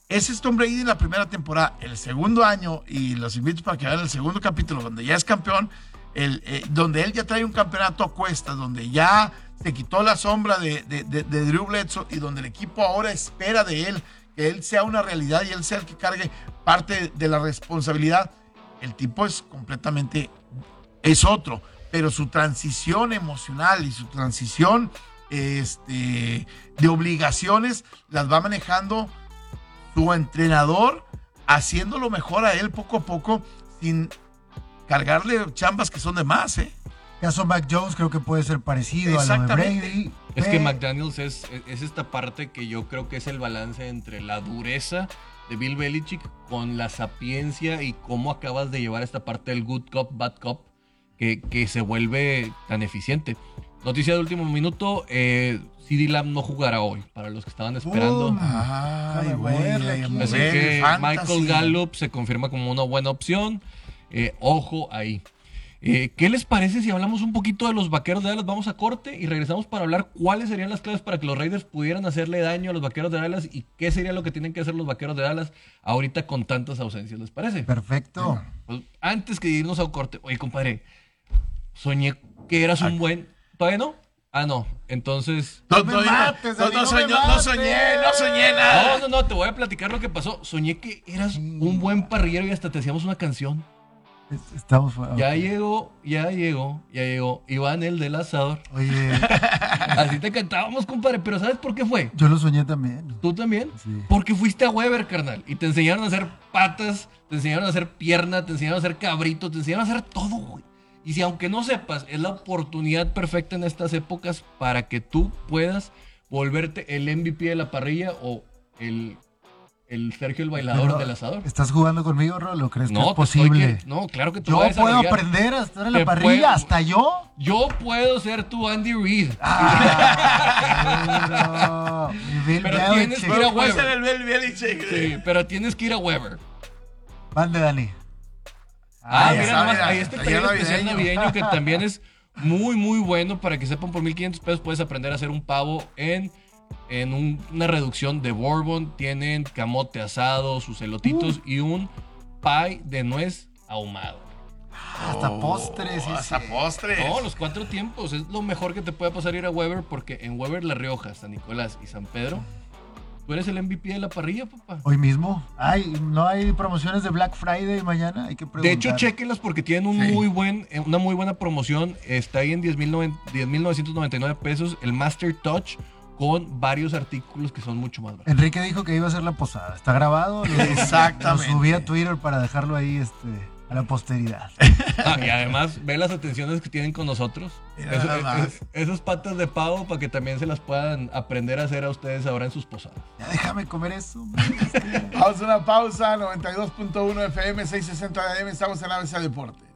Ese es Tom Brady en la primera temporada. El segundo año, y los invito para que vean el segundo capítulo, donde ya es campeón, el, eh, donde él ya trae un campeonato a cuestas, donde ya se quitó la sombra de, de, de- de Drew Bledsoe y donde el equipo ahora espera de él que él sea una realidad y él sea el que cargue parte de la responsabilidad. El tipo es completamente, es otro, pero su transición emocional y su transición este, de obligaciones las va manejando su entrenador haciéndolo mejor a él poco a poco sin cargarle chambas que son de más, ¿eh? Caso Mac Jones creo que puede ser parecido a lo de. Brady. Es que McDaniels es, es esta parte que yo creo que es el balance entre la dureza de Bill Belichick con la sapiencia y cómo acabas de llevar esta parte del good cop, bad cop, que, que se vuelve tan eficiente. Noticia de último minuto, eh, CD Lamb no jugará hoy, para los que estaban esperando. Ay, güey. Así que fantasy. Michael Gallup se confirma como una buena opción. Eh, ojo ahí. Eh, ¿Qué les parece si hablamos un poquito de los vaqueros de Dallas? Vamos a corte y regresamos para hablar cuáles serían las claves para que los Raiders pudieran hacerle daño a los vaqueros de Dallas y qué sería lo que tienen que hacer los vaqueros de Dallas ahorita con tantas ausencias. ¿Les parece? Perfecto. Pues, antes que irnos a un corte, oye, compadre, soñé que eras un buen. ¿Todavía no? Ah, no. Entonces. No, No me no, no, mates, no, Dani, no no me soñé, no soñé, no soñé nada. No, no, no, te voy a platicar lo que pasó. Soñé que eras un buen parrillero y hasta te hacíamos una canción. Es- Estamos fuera. Ya llegó, ya llegó, ya llegó. Iván el del asador. Oye, Así te cantábamos, compadre. Pero ¿sabes por qué fue? yo lo soñé también. ¿Tú también? Sí. Porque fuiste a Weber, carnal. Y te enseñaron a hacer patas, te enseñaron a hacer pierna, te enseñaron a hacer cabrito, te enseñaron a hacer todo, güey. Y si aunque no sepas, es la oportunidad perfecta en estas épocas para que tú puedas volverte el MVP de la parrilla o el, el Sergio el bailador Pero, del asador. ¿Estás jugando conmigo, Rolo? ¿Crees que es posible? que- no, claro que te Yo puedo aprender a estar en la parrilla, puedo- hasta yo. Yo puedo ser tu Andy Reid. Ah, Pero tienes que ir a Weber. Sí, pero tienes que ir a Weber. Mande, Dani. Ah, Ah, mira, está, nomás, ahí este taller especial navideño. navideño que también es muy, muy bueno para que sepan por 1500 pesos puedes aprender a hacer un pavo en, en un- una reducción de bourbon. Tienen camote asado, sus elotitos y un pie de nuez ahumado. Hasta postres. sí, Oh, Hasta sí. postres. No, los cuatro tiempos. Es lo mejor que te puede pasar ir a Weber porque en Weber, La Rioja, San Nicolás y San Pedro, tú eres el MVP de la parrilla, papá. Hoy mismo. Ay, ¿no hay promociones de Black Friday mañana? Hay que preguntar. De hecho, chequenlas porque tienen un Sí. muy buen, eh, una muy buena promoción. Está ahí en 10,900 10,999 pesos el Master Touch con varios artículos que son mucho más baratos. Enrique dijo que iba a hacer la posada. ¿Está grabado? Lo- Exactamente. Lo subí a Twitter para dejarlo ahí este, a la posteridad. Ah, y además, ve las atenciones que tienen con nosotros. Eso- nada más. es- esas patas de pavo para que también se las puedan aprender a hacer a ustedes ahora en sus posadas. Ya déjame comer eso. Vamos a una pausa, 92.1 FM, 660 AM, estamos en ABC Deportes.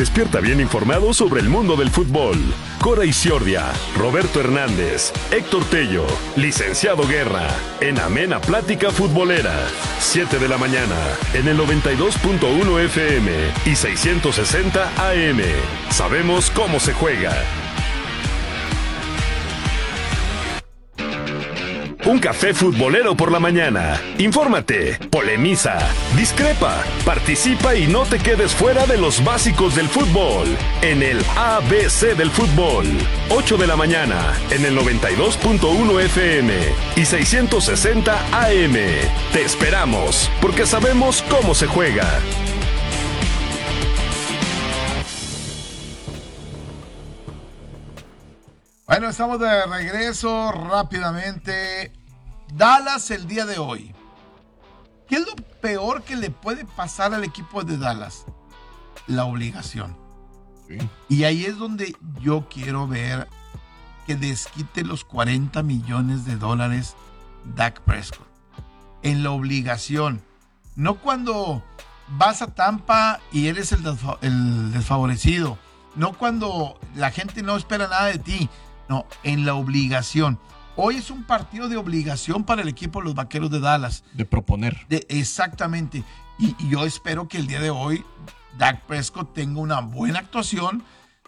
Despierta bien informado sobre el mundo del fútbol. Cora Isiordia, Roberto Hernández, Héctor Tello, Licenciado Guerra, en Amena Plática Futbolera. 7 de la mañana, en el 92.1 FM y 660 AM. Sabemos cómo se juega. Un café futbolero por la mañana. Infórmate, polemiza, discrepa, participa y no te quedes fuera de los básicos del fútbol. En el ABC del fútbol. 8 de la mañana, en el 92.1 FM y 660 AM. Te esperamos, porque sabemos cómo se juega. Bueno, estamos de regreso rápidamente. Dallas el día de hoy. ¿Qué es lo peor que le puede pasar al equipo de Dallas? La obligación. Y ahí es donde yo quiero ver que desquite los 40 millones de dólares Dak Prescott. En la obligación. No cuando vas a Tampa y eres el, el desfavorecido. No cuando la gente no espera nada de ti. No, en la obligación. Hoy es un partido de obligación para el equipo de los Vaqueros de Dallas. De proponer. De- exactamente. Y, y yo espero que el día de hoy Dak Prescott tenga una buena actuación.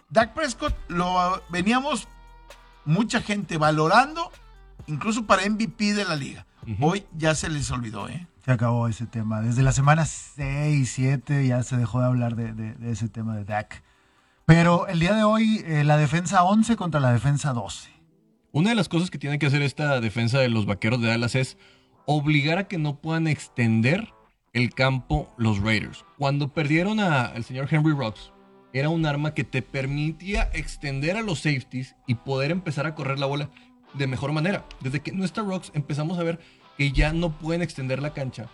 Dak Prescott lo veníamos mucha gente valorando, incluso para MVP de la liga. Hoy ya se les olvidó, ¿eh? Se acabó ese tema. Desde la semana 6, 7 ya se dejó de hablar de, de- de ese tema de Dak. Pero el día de hoy, eh, la defensa 11 contra la defensa 12. Una de las cosas que tiene que hacer esta defensa de los vaqueros de Dallas es obligar a que no puedan extender el campo los Raiders. Cuando perdieron al señor Henry Rocks, era un arma que te permitía extender a los safeties y poder empezar a correr la bola de mejor manera. Desde que no está Rocks, empezamos a ver que ya no pueden extender la cancha.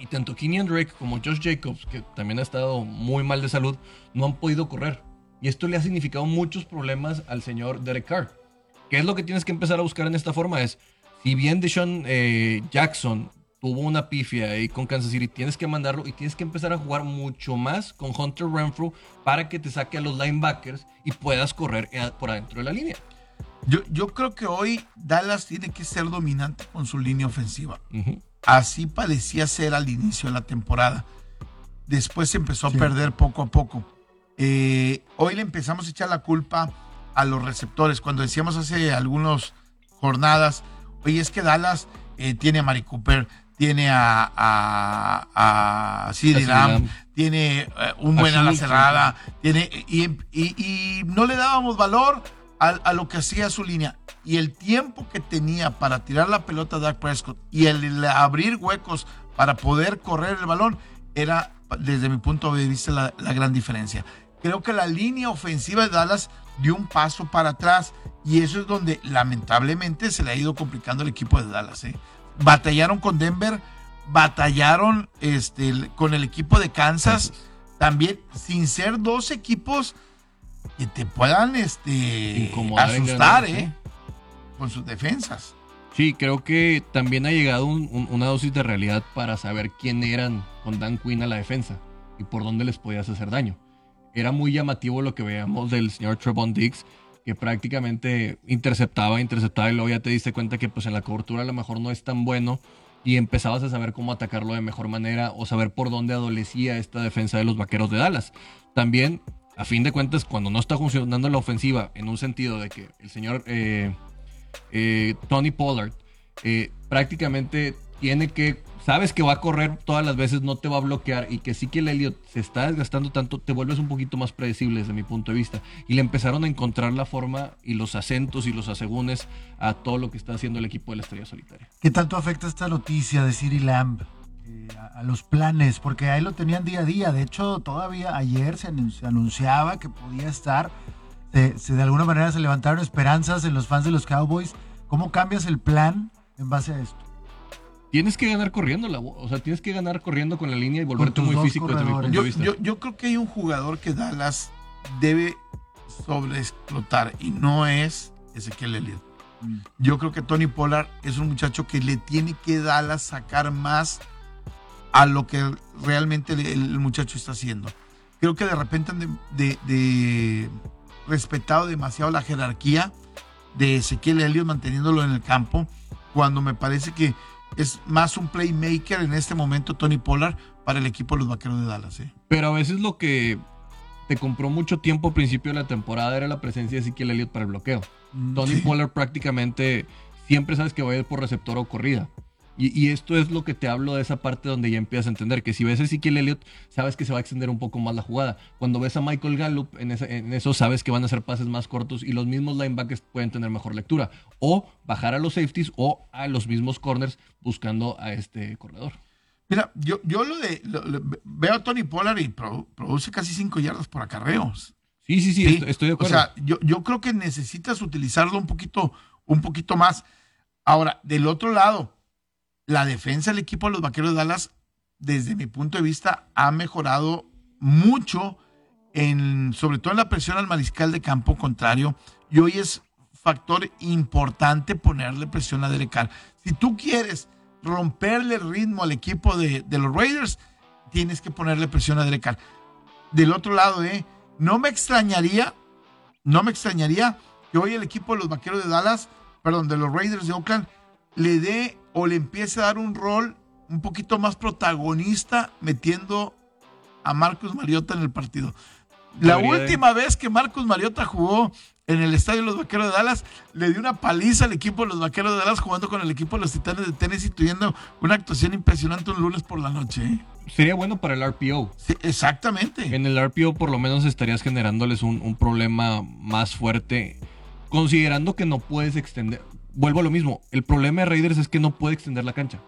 Y tanto Kenyan Drake como Josh Jacobs, que también ha estado muy mal de salud, no han podido correr. Y esto le ha significado muchos problemas al señor Derek Carr. ¿Qué es lo que tienes que empezar a buscar en esta forma? Es, si bien Deshaun eh, Jackson tuvo una pifia ahí con Kansas City, tienes que mandarlo y tienes que empezar a jugar mucho más con Hunter Renfrew para que te saque a los linebackers y puedas correr eh, por adentro de la línea. Yo, yo creo que hoy Dallas tiene que ser dominante con su línea ofensiva. Ujú. Así parecía ser al inicio de la temporada. Después se empezó a Sí. perder poco a poco. Eh, hoy le empezamos a echar la culpa a los receptores. Cuando decíamos hace algunas jornadas, oye, es que Dallas eh, tiene a Mari Cooper, tiene a, a, a A tiene eh, un A buen ala Schultz, cerrada, tiene, y, y- y no le dábamos valor a, a lo que hacía su línea. Y el tiempo que tenía para tirar la pelota a Dak Prescott y el, el abrir huecos para poder correr el balón era, desde mi punto de vista, la, la gran diferencia. Creo que la línea ofensiva de Dallas dio un paso para atrás y eso es donde lamentablemente se le ha ido complicando al equipo de Dallas. ¿eh? Batallaron con Denver, batallaron este, el- con el equipo de Kansas, también sin ser dos equipos que te puedan este, Incomodar asustar ¿eh? con sus defensas. Sí, creo que también ha llegado un- un- una dosis de realidad para saber quién eran con Dan Quinn a la defensa y por dónde les podías hacer daño. Era muy llamativo lo que veíamos del señor Trevon Diggs, que prácticamente interceptaba, interceptaba y luego ya te diste cuenta que pues en la cobertura a lo mejor no es tan bueno y empezabas a saber cómo atacarlo de mejor manera o saber por dónde adolecía esta defensa de los Vaqueros de Dallas. También, a fin de cuentas, cuando no está funcionando la ofensiva, en un sentido de que el señor eh, eh, Tony Pollard eh, prácticamente tiene que, sabes que va a correr todas las veces, no te va a bloquear y que sí que el Elliot se está desgastando tanto, te vuelves un poquito más predecible desde mi punto de vista. Y le empezaron a encontrar la forma y los acentos y los asegúnes a todo lo que está haciendo el equipo de la Estrella Solitaria. ¿Qué tanto afecta esta noticia de Siri Lamb eh, a, a los planes? Porque ahí lo tenían día a día. De hecho, todavía ayer se, anun- se anunciaba que podía estar. Se- se- de alguna manera se levantaron esperanzas en los fans de los Cowboys. ¿Cómo cambias el plan en base a esto? Tienes que ganar corriendo, la, o sea, tienes que ganar corriendo con la línea y volverte muy físico desde mi punto de Yo, vista. yo- yo creo que hay un jugador que Dallas debe sobreexplotar y no es Ezequiel Elliott. Mm. Yo creo que Tony Pollard es un muchacho que le tiene que Dallas sacar más a lo que realmente el, el muchacho está haciendo. Creo que de repente han de, de- de respetado demasiado la jerarquía de Ezequiel Elliott manteniéndolo en el campo, cuando me parece que es más un playmaker en este momento Tony Pollard para el equipo de los Vaqueros de Dallas. ¿eh? Pero a veces lo que te compró mucho tiempo al principio de la temporada era la presencia de Ezequiel Elliott para el bloqueo. Tony Sí. Pollard prácticamente siempre sabes que va a ir por receptor o corrida. Y, y esto es lo que te hablo de esa parte donde ya empiezas a entender que si ves a Ezequiel Elliott, sabes que se va a extender un poco más la jugada. Cuando ves a Michael Gallup, en, eso sabes que van a hacer pases más cortos y los mismos linebackers pueden tener mejor lectura. O bajar a los safeties o a los mismos corners buscando a este corredor. Mira, yo, yo lo de lo- lo- veo a Tony Pollard y pro- produce casi 5 yardas por acarreos. Sí, sí, sí, Sí, estoy, de O acuerdo. sea, yo, yo creo que necesitas utilizarlo un poquito, un poquito más. Ahora, del otro lado, la defensa del equipo de los Vaqueros de Dallas, desde mi punto de vista, ha mejorado mucho, sobre todo en la presión al mariscal de campo contrario. Y hoy es factor importante ponerle presión a Derek Carr. Si tú quieres romperle el ritmo al equipo de, de los Raiders, tienes que ponerle presión a Derek Carr. Del otro lado, ¿eh? No me extrañaría, no me extrañaría que hoy el equipo de los Vaqueros de Dallas, perdón, de los Raiders de Oakland, le dé o le empiece a dar un rol un poquito más protagonista metiendo a Marcus Mariota en el partido. La Debería de. última vez que Marcus Mariota jugó en el estadio de los Vaqueros de Dallas, le dio una paliza al equipo de los Vaqueros de Dallas jugando con el equipo de los Titanes de Tennessee, teniendo una actuación impresionante un lunes por la noche. ¿eh? Sería bueno para el RPO. Sí, exactamente. En el RPO por lo menos estarías generándoles un, un problema más fuerte, considerando que no puedes extender. Vuelvo a lo mismo, el problema de Raiders es que no puede extender la cancha.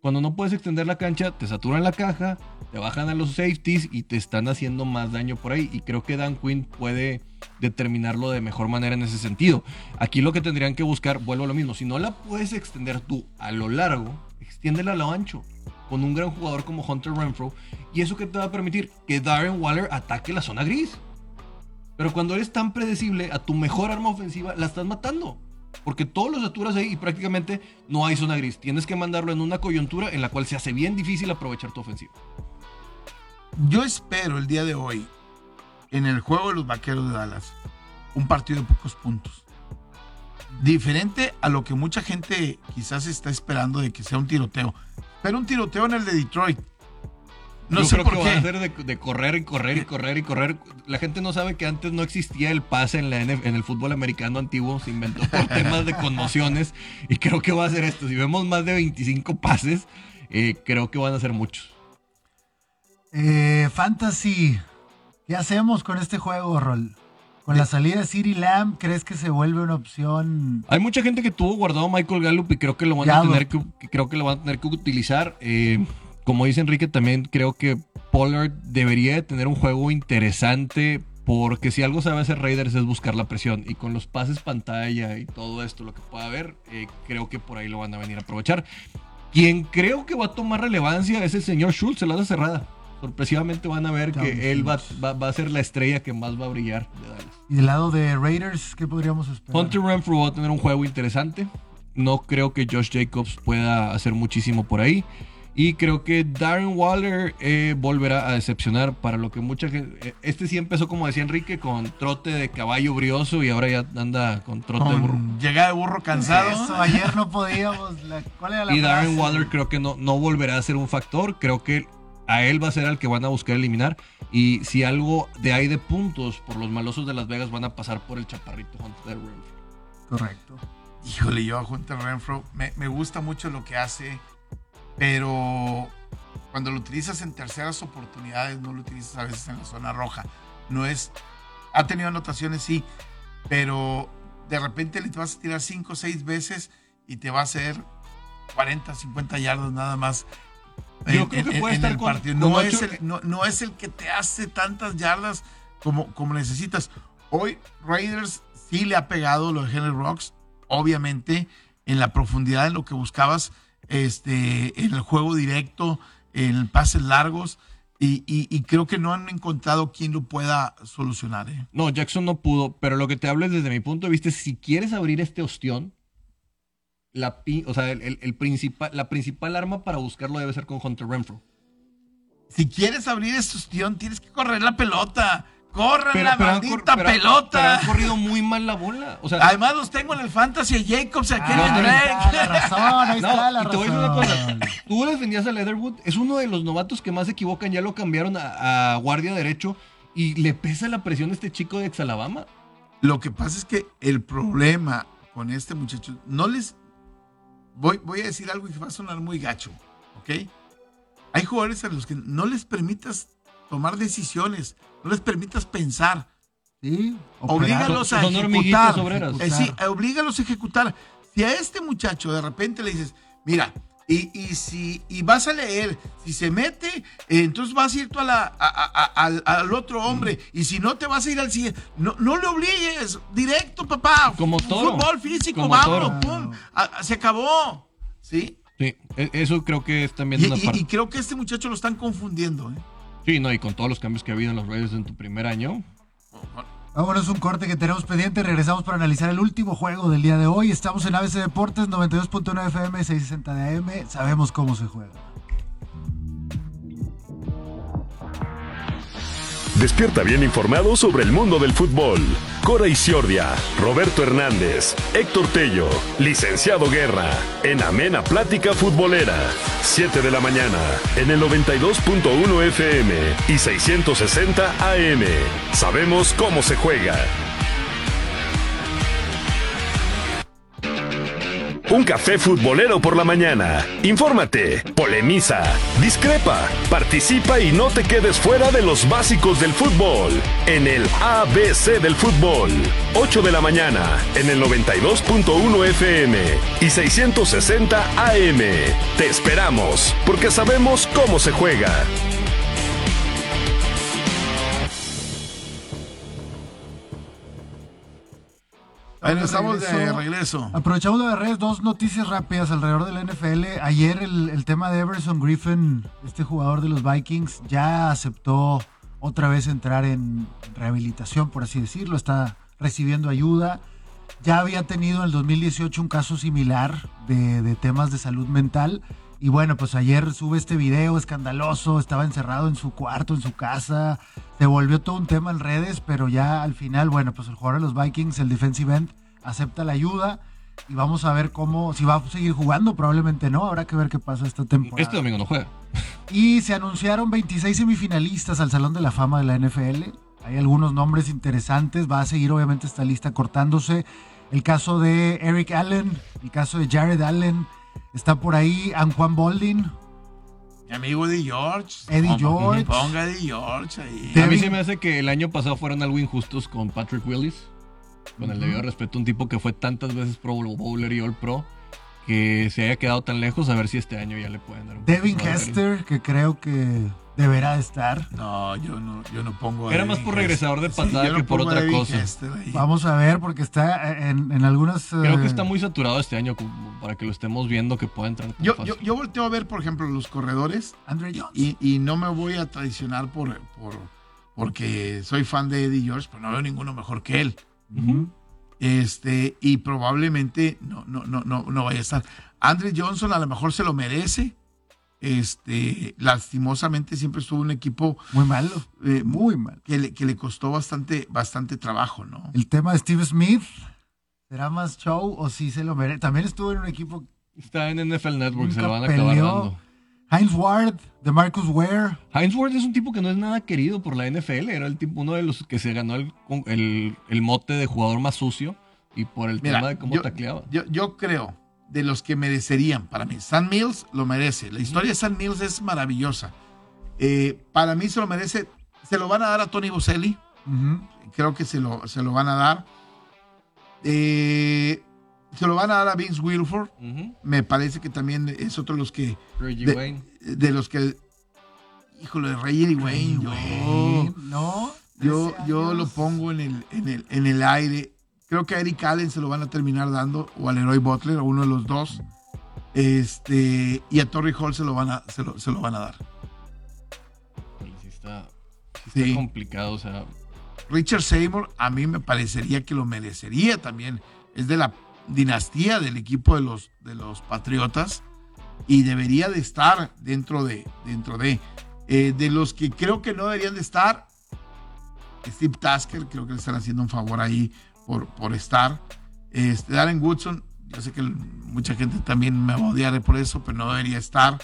Cuando no puedes extender la cancha, te saturan la caja, te bajan a los safeties y te están haciendo más daño por ahí. Y creo que Dan Quinn puede determinarlo de mejor manera en ese sentido. Aquí lo que tendrían que buscar, vuelvo a lo mismo, si no la puedes extender tú a lo largo, extiéndela a lo ancho. Con un gran jugador como Hunter Renfro. Y eso que te va a permitir que Darren Waller ataque la zona gris. Pero cuando eres tan predecible, a tu mejor arma ofensiva la estás matando. Porque todos los saturas ahí y prácticamente no hay zona gris. Tienes que mandarlo en una coyuntura en la cual se hace bien difícil aprovechar tu ofensiva. Yo espero el día de hoy, en el juego de los Vaqueros de Dallas, un partido de pocos puntos. Diferente a lo que mucha gente quizás está esperando de que sea un tiroteo. Pero un tiroteo en el de Detroit. No Yo sé creo por que va a ser de, de correr y correr y correr y correr. La gente no sabe que antes no existía el pase en, la NF en el fútbol americano antiguo. Se inventó por temas de conmociones. Y creo que va a ser esto. Si vemos más de 25 pases, eh, creo que van a ser muchos. Eh, Fantasy, ¿qué hacemos con este juego, Rol? Con la salida de Siri Lamb, ¿crees que se vuelve una opción? Hay mucha gente que tuvo guardado a Michael Gallup y creo que lo van a tener que creo que lo van a tener que utilizar. Eh, como dice Enrique, también creo que Pollard debería de tener un juego interesante porque si algo sabe hacer Raiders es buscar la presión y con los pases pantalla y todo esto, lo que pueda haber, eh, creo que por ahí lo van a venir a aprovechar. Quien creo que va a tomar relevancia es el señor Schultz, se la hace cerrada. Sorpresivamente van a ver que él va, Schultz. va- va a ser la estrella que más va a brillar de Dallas. Y del lado de Raiders, ¿qué podríamos esperar? Hunter Renfrew va a tener un juego interesante. No creo que Josh Jacobs pueda hacer muchísimo por ahí. Y creo que Darren Waller eh, volverá a decepcionar para lo que mucha gente... eh, Este sí empezó, como decía Enrique, con trote de caballo brioso y ahora ya anda con trote de burro. Con llegada de burro cansado. Eso, ayer no podíamos. la- ¿Cuál era la Y Darren frase? Waller creo que no, no volverá a ser un factor. Creo que a él va a ser al que van a buscar eliminar. Y si algo de ahí de puntos por los malosos de Las Vegas van a pasar por el chaparrito Hunter Renfrew. Correcto. Híjole, yo a Hunter Renfro me, me gusta mucho lo que hace, pero cuando lo utilizas en terceras oportunidades, no lo utilizas a veces en la zona roja. No es. Ha tenido anotaciones, sí, pero de repente le te vas a tirar 5 o 6 veces y te va a hacer 40, 50 yardas nada más. Yo en- creo que puede en estar el con- partido. con No, ocho- es el, no, no es el que te hace tantas yardas como, como necesitas. Hoy Raiders sí le ha pegado lo de Henry Rocks, obviamente en la profundidad en lo que buscabas, este, en el juego directo, en pases largos, y, y- y creo que no han encontrado quien lo pueda solucionar. ¿eh? No, Jackson no pudo, pero lo que te hablo es desde mi punto de vista, si quieres abrir este ostión, la, o sea, el, el- el principal, la principal arma para buscarlo debe ser con Hunter Renfro. Si quieres abrir este ostión, tienes que correr la pelota. ¡Corran Pero, la pero han cor- maldita han- pelota! pero han corrido muy mal la bola. O sea, Además los tengo en el Fantasy a Jacobs, a Kenyon ahí está la Drake. razón, ahí no, está la y te voy a decir una razón. cosa. Tú defendías a Leatherwood, es uno de los novatos que más se equivocan, ya lo cambiaron a, a guardia derecho y le pesa la presión a este chico de ex Alabama. Lo que pasa es que el problema con este muchacho, no les. Voy, voy a decir algo que va a sonar muy gacho, ¿ok? Hay jugadores a los que no les permitas tomar decisiones, no les permitas pensar. Sí, Oblígalos a ejecutar. Eh, sí, oblígalos a ejecutar. Si a este muchacho de repente le dices, mira, y, y si y vas a leer, si se mete, eh, entonces vas a ir tú a la, a- al, otro hombre, y si no te vas a ir al siguiente. No, no le obligues, directo, papá. Como toro. Fútbol físico, Como vámonos, pum. se acabó. ¿Sí? Sí, e- eso creo que es también Y, una y- parte. y creo que este muchacho lo están confundiendo. ¿eh? Sí, no, y con todos los cambios que ha habido en los Raiders en tu primer año. Vámonos un corte que tenemos pendiente. Regresamos para analizar el último juego del día de hoy. Estamos en ABC Deportes 92.1 FM 660 de AM. Sabemos cómo se juega. Despierta bien informado sobre el mundo del fútbol. Cora Isiordia, Roberto Hernández, Héctor Tello, Licenciado Guerra, en Amena Plática Futbolera. 7 de la mañana, en el 92.1 FM y 660 AM. Sabemos cómo se juega. Un café futbolero por la mañana. Infórmate, polemiza, discrepa, participa y no te quedes fuera de los básicos del fútbol. En el ABC del fútbol. 8 de la mañana, en el 92.1 FM y 660 AM. Te esperamos, porque sabemos cómo se juega. Bueno, estamos de regreso. Aprovechamos de redes, dos noticias rápidas alrededor de la NFL. Ayer el, el, tema de Everson Griffin, este jugador de los Vikings, ya aceptó otra vez entrar en rehabilitación, por así decirlo. Está recibiendo ayuda. Ya había tenido en el 2018 un caso similar de, de temas de salud mental. Y bueno, pues ayer sube este video escandaloso, estaba encerrado en su cuarto, en su casa, se volvió todo un tema en redes, pero ya al final, bueno, pues el jugador de los Vikings, el defensive end, acepta la ayuda y vamos a ver cómo, si va a seguir jugando, probablemente no, habrá que ver qué pasa esta temporada. Este domingo no juega. Y se anunciaron 26 semifinalistas al Salón de la Fama de la NFL. Hay algunos nombres interesantes, va a seguir obviamente esta lista cortándose. El caso de Eric Allen, el caso de Jared Allen, Está por ahí Anjuan Boldin. Mi amigo Eddie George. Eddie George. Ponga Eddie George ahí. A mí se me hace que el año pasado fueron algo injustos con Patrick Willis. Con el debido respeto, un tipo que fue tantas veces Pro Bowler y All Pro. Que se haya quedado tan lejos, a ver si este año ya le pueden dar un Devin Hester, que creo que deberá estar. No, yo no, yo no pongo. Era más por regresador de patada sí, que por otra cosa. Vamos a ver, porque está en, en algunas. Creo que está muy saturado este año para que lo estemos viendo que pueda entrar. Yo, yo, yo, volteo a ver, por ejemplo, los corredores. Andre Jones. Y, y no me voy a traicionar por, por, porque soy fan de Eddie George, pero no veo ninguno mejor que él. Uh -huh. Este, y probablemente no, no, no, no, no vaya a estar. Andre Johnson a lo mejor se lo merece. Este, lastimosamente siempre estuvo un equipo muy malo, eh, muy mal, que le, que le costó bastante, bastante trabajo, ¿no? El tema de Steve Smith, ¿será más show o si sí se lo merece? También estuvo en un equipo. Está en NFL Network, se lo van a acabar dando. Heinz Ward, de Marcus Ware. Heinz Ward es un tipo que no es nada querido por la NFL. Era el tipo, uno de los que se ganó el, el, el mote de jugador más sucio y por el Mira, tema de cómo yo, tacleaba. Yo, yo creo de los que merecerían para mí. San Mills lo merece. La historia de San Mills es maravillosa. Eh, para mí se lo merece. Se lo van a dar a Tony Boselli. Uh -huh. Creo que se lo, se lo van a dar. Eh, se lo van a dar a Vince Wilford. Uh -huh. Me parece que también es otro de los que. Reggie de, Wayne. de los que. Híjole, Reggie Wayne. Yo, Wayne. No. yo, yo lo pongo en el, en, el, en el aire. Creo que a Eric Allen se lo van a terminar dando, o al Leroy Butler, o uno de los dos. Este, y a Torrey Hall se lo van a, se lo, se lo van a dar. Sí está, sí está Sí. complicado, o sea. Richard Seymour a mí me parecería que lo merecería también. Es de la dinastía del equipo de los, de los Patriotas y debería de estar dentro de, dentro de, eh, de los que creo que no deberían de estar. Steve Tasker, creo que le están haciendo un favor ahí por, por estar. Este, Darren Woodson, yo sé que mucha gente también me va a odiar por eso, pero no debería estar.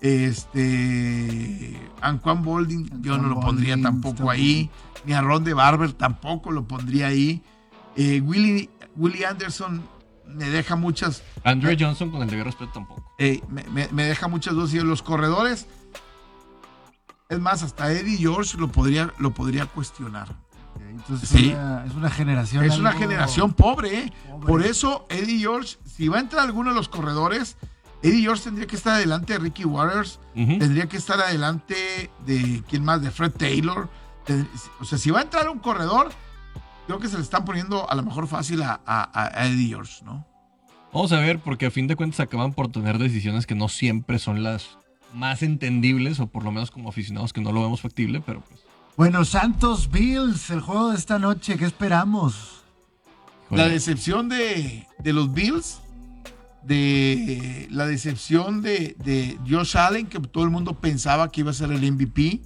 Este, Anquan Bolding, yo no lo pondría tampoco ahí. Ni a Ron de Barber tampoco lo pondría ahí. Eh, Willie, Willie Anderson me deja muchas, Andre Johnson, con el debido respeto, tampoco. eh, me, me- me deja muchas dudas. Y en los corredores, es más, hasta Eddie George lo podría, lo podría cuestionar. Entonces Sí. es, una, es una generación. Es una generación pobre, ¿eh? pobre. Por eso, Eddie George, si va a entrar alguno de los corredores, Eddie George tendría que estar adelante de Ricky Waters, tendría que estar adelante de, ¿quién más? De Fred Taylor. O sea, si va a entrar un corredor, creo que se le están poniendo a lo mejor fácil a, a- a Eddie George, ¿no? Vamos a ver, porque a fin de cuentas acaban por tener decisiones que no siempre son las más entendibles, o por lo menos como aficionados que no lo vemos factible, pero pues. Bueno, Santos Bills, el juego de esta noche, ¿qué esperamos? La decepción de, de los Bills, de la decepción de, de Josh Allen, que todo el mundo pensaba que iba a ser el MVP.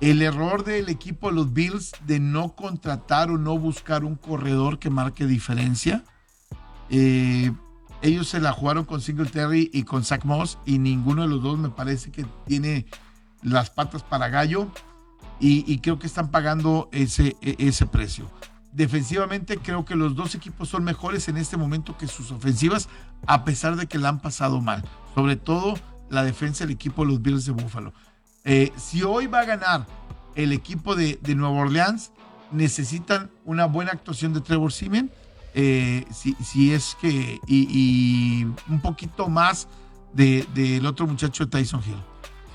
El error del equipo de los Bills de no contratar o no buscar un corredor que marque diferencia. Eh, ellos se la jugaron con Singletary y con Zach Moss y ninguno de los dos me parece que tiene las patas para gallo y, creo que están pagando ese, e- ese precio. Defensivamente creo que los dos equipos son mejores en este momento que sus ofensivas a pesar de que la han pasado mal. Sobre todo la defensa del equipo de los Bills de Buffalo. Eh, si hoy va a ganar el equipo de, de Nueva Orleans, necesitan una buena actuación de Trevor Simeon. eh, si, si es que. Y, y un poquito más de- del otro muchacho de Tyson Hill.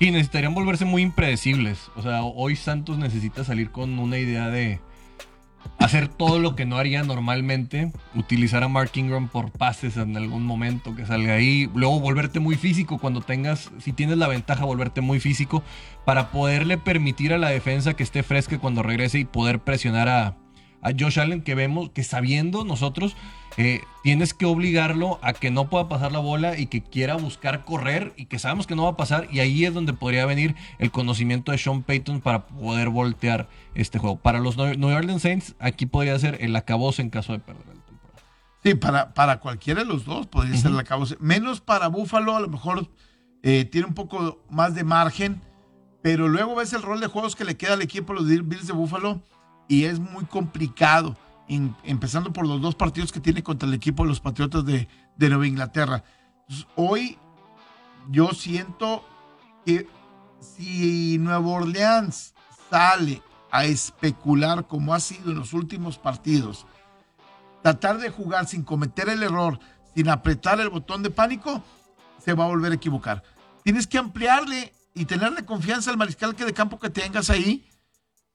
Sí, necesitarían volverse muy impredecibles. O sea, hoy Santos necesita salir con una idea de hacer todo lo que no haría normalmente, utilizar a Mark Ingram por pases en algún momento que salga ahí, luego volverte muy físico cuando tengas, si tienes la ventaja, volverte muy físico para poderle permitir a la defensa que esté fresca cuando regrese y poder presionar a, a Josh Allen que vemos que sabiendo nosotros eh, tienes que obligarlo a que no pueda pasar la bola y que quiera buscar correr y que sabemos que no va a pasar y ahí es donde podría venir el conocimiento de Sean Payton para poder voltear este juego. Para los New Orleans Saints aquí podría ser el acabose en caso de perder la temporada. Sí, para, para cualquiera de los dos podría ser la causa. Menos para Buffalo, a lo mejor eh, tiene un poco más de margen, pero luego ves el rol de juegos que le queda al equipo los Bills de Buffalo y es muy complicado, empezando por los dos partidos que tiene contra el equipo de los Patriotas de, de Nueva Inglaterra. Hoy yo siento que si Nueva Orleans sale a especular como ha sido en los últimos partidos, tratar de jugar sin cometer el error, sin apretar el botón de pánico, se va a volver a equivocar. Tienes que ampliarle y tenerle confianza al mariscal que de campo que tengas ahí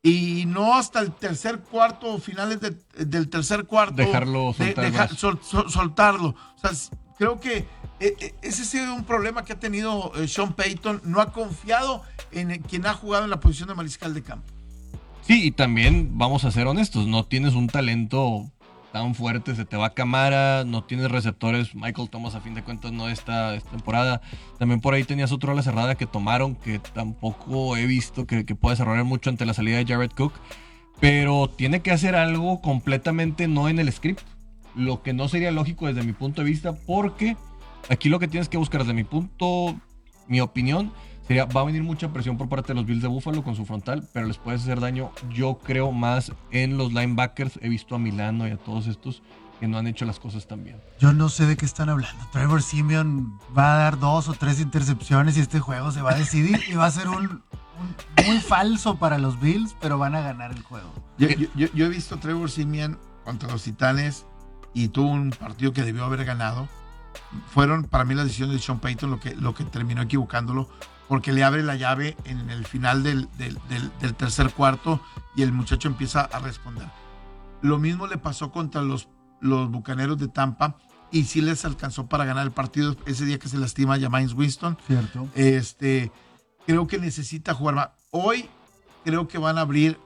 y no hasta el tercer cuarto o finales de- del tercer cuarto Dejarlo de- soltar sol- sol- soltarlo. O sea, creo que eh, eh, ese ha sido un problema que ha tenido eh, Sean Payton. No ha confiado en quien ha jugado en la posición de mariscal de campo. Sí, y también vamos a ser honestos, no tienes un talento tan fuerte, se te va Camara, no tienes receptores, Michael Thomas a fin de cuentas no está esta temporada. También por ahí tenías otro a la cerrada que tomaron, que tampoco he visto que, que pueda desarrollar mucho ante la salida de Jared Cook, pero tiene que hacer algo completamente no en el script, lo que no sería lógico desde mi punto de vista, porque aquí lo que tienes que buscar desde mi punto, mi opinión, sería, va a venir mucha presión por parte de los Bills de Buffalo con su frontal, pero les puedes hacer daño, yo creo, más en los linebackers. He visto a Milano y a todos estos que no han hecho las cosas tan bien. Yo no sé de qué están hablando. Trevor Simeon va a dar dos o tres intercepciones y este juego se va a decidir y va a ser un, un muy falso para los Bills, pero van a ganar el juego. Yo, yo- yo- yo he visto a Trevor Simeon contra los Titanes y tuvo un partido que debió haber ganado. Fueron para mí las decisiones de Sean Payton lo que, lo que terminó equivocándolo, porque le abre la llave en el final del, del- del- del tercer cuarto y el muchacho empieza a responder. Lo mismo le pasó contra los, los Bucaneros de Tampa y sí les alcanzó para ganar el partido ese día que se lastima James Winston. ¿Cierto? Este, creo que necesita jugar más. Hoy creo que van a abrir,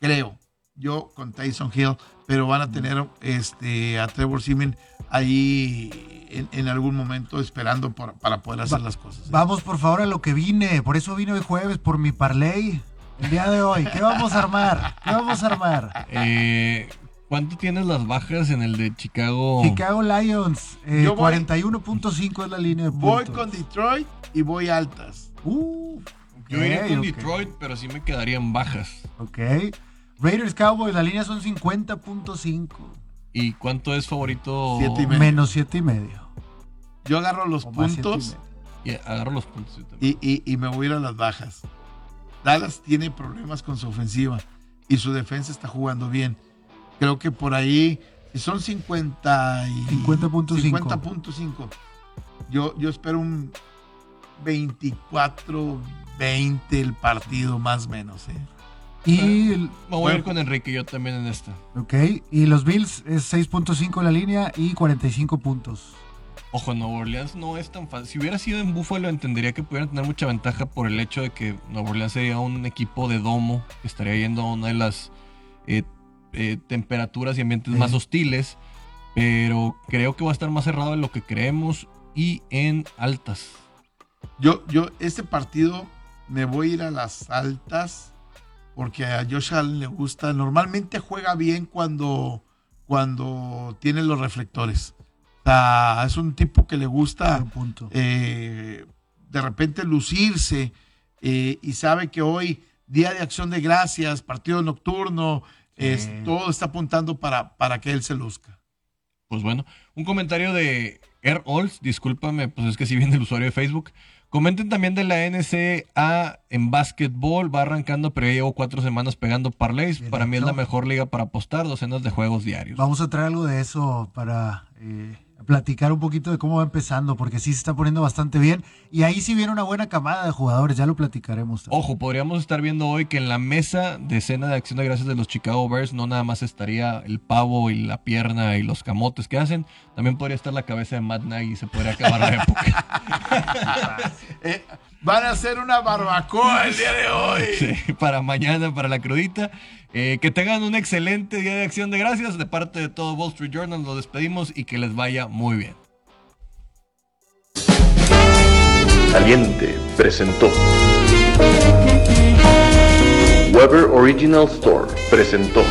creo, yo con Tyson Hill, pero van a tener este, a Trevor Simeon ahí en, en algún momento esperando por- para poder hacer Va- las cosas. ¿eh? Vamos por favor a lo que vine. Por eso vine hoy jueves, por mi parlay. El día de hoy. ¿Qué vamos a armar? ¿Qué vamos a armar? Eh, ¿Cuánto tienes las bajas en el de Chicago? Chicago Lions. eh, Yo voy- 41.5 es la línea de Voy puntos. con Detroit y voy altas. Uh, Yo iría con ok. Detroit, pero sí me quedaría en bajas. Ok. Raiders Cowboys, la línea son 50.5. ¿Y cuánto es favorito? Siete y medio. Menos 7 y medio. Yo agarro los O y puntos medio. Y agarro los puntos. yo también. y, y- y me voy a ir a las bajas. Dallas tiene problemas con su ofensiva y su defensa está jugando bien. Creo que por ahí, si son 50 y 50.5. 50.5. Yo, yo espero un 24-20 el partido, más o menos. ¿eh? Y, Me voy a ir con Enrique, yo también en esta. ok, y los Bills es 6.5 la línea y 45 puntos. Ojo, Nueva Orleans no es tan fácil. Si hubiera sido en Buffalo, entendería que pudieran tener mucha ventaja por el hecho de que Nueva Orleans sería un equipo de domo, que estaría yendo a una de las eh, eh, temperaturas y ambientes Sí. más hostiles. Pero creo que va a estar más cerrado de lo que creemos y en altas. Yo, yo, este partido me voy a ir a las altas porque a Josh Allen le gusta, normalmente juega bien cuando, cuando tiene los reflectores. O sea, es un tipo que le gusta punto. eh, de repente lucirse eh, y sabe que hoy, día de acción de gracias, partido nocturno, es- todo está apuntando para, para que él se luzca. Pues bueno, un comentario de Air Olds, discúlpame, pues es que si viene el usuario de Facebook. Comenten también de la NCA en básquetbol, va arrancando, pero ya llevo cuatro semanas pegando parlays. Para mí es la mejor liga para apostar, docenas de juegos diarios. Vamos a traer algo de eso para eh, platicar un poquito de cómo va empezando, porque sí se está poniendo bastante bien. Y ahí sí viene una buena camada de jugadores, ya lo platicaremos. también. Ojo, podríamos estar viendo hoy que en la mesa de cena de acción de gracias de los Chicago Bears no nada más estaría el pavo y la pierna y los camotes que hacen, también podría estar la cabeza de Matt Nagy y se podría acabar la época. Eh, van a hacer una barbacoa el día de hoy. Sí, para mañana, para la crudita. Eh, que tengan un excelente día de acción de gracias. De parte de todo Wall Street Journal, nos despedimos y que les vaya muy bien. Caliente presentó. Weber Original Store presentó.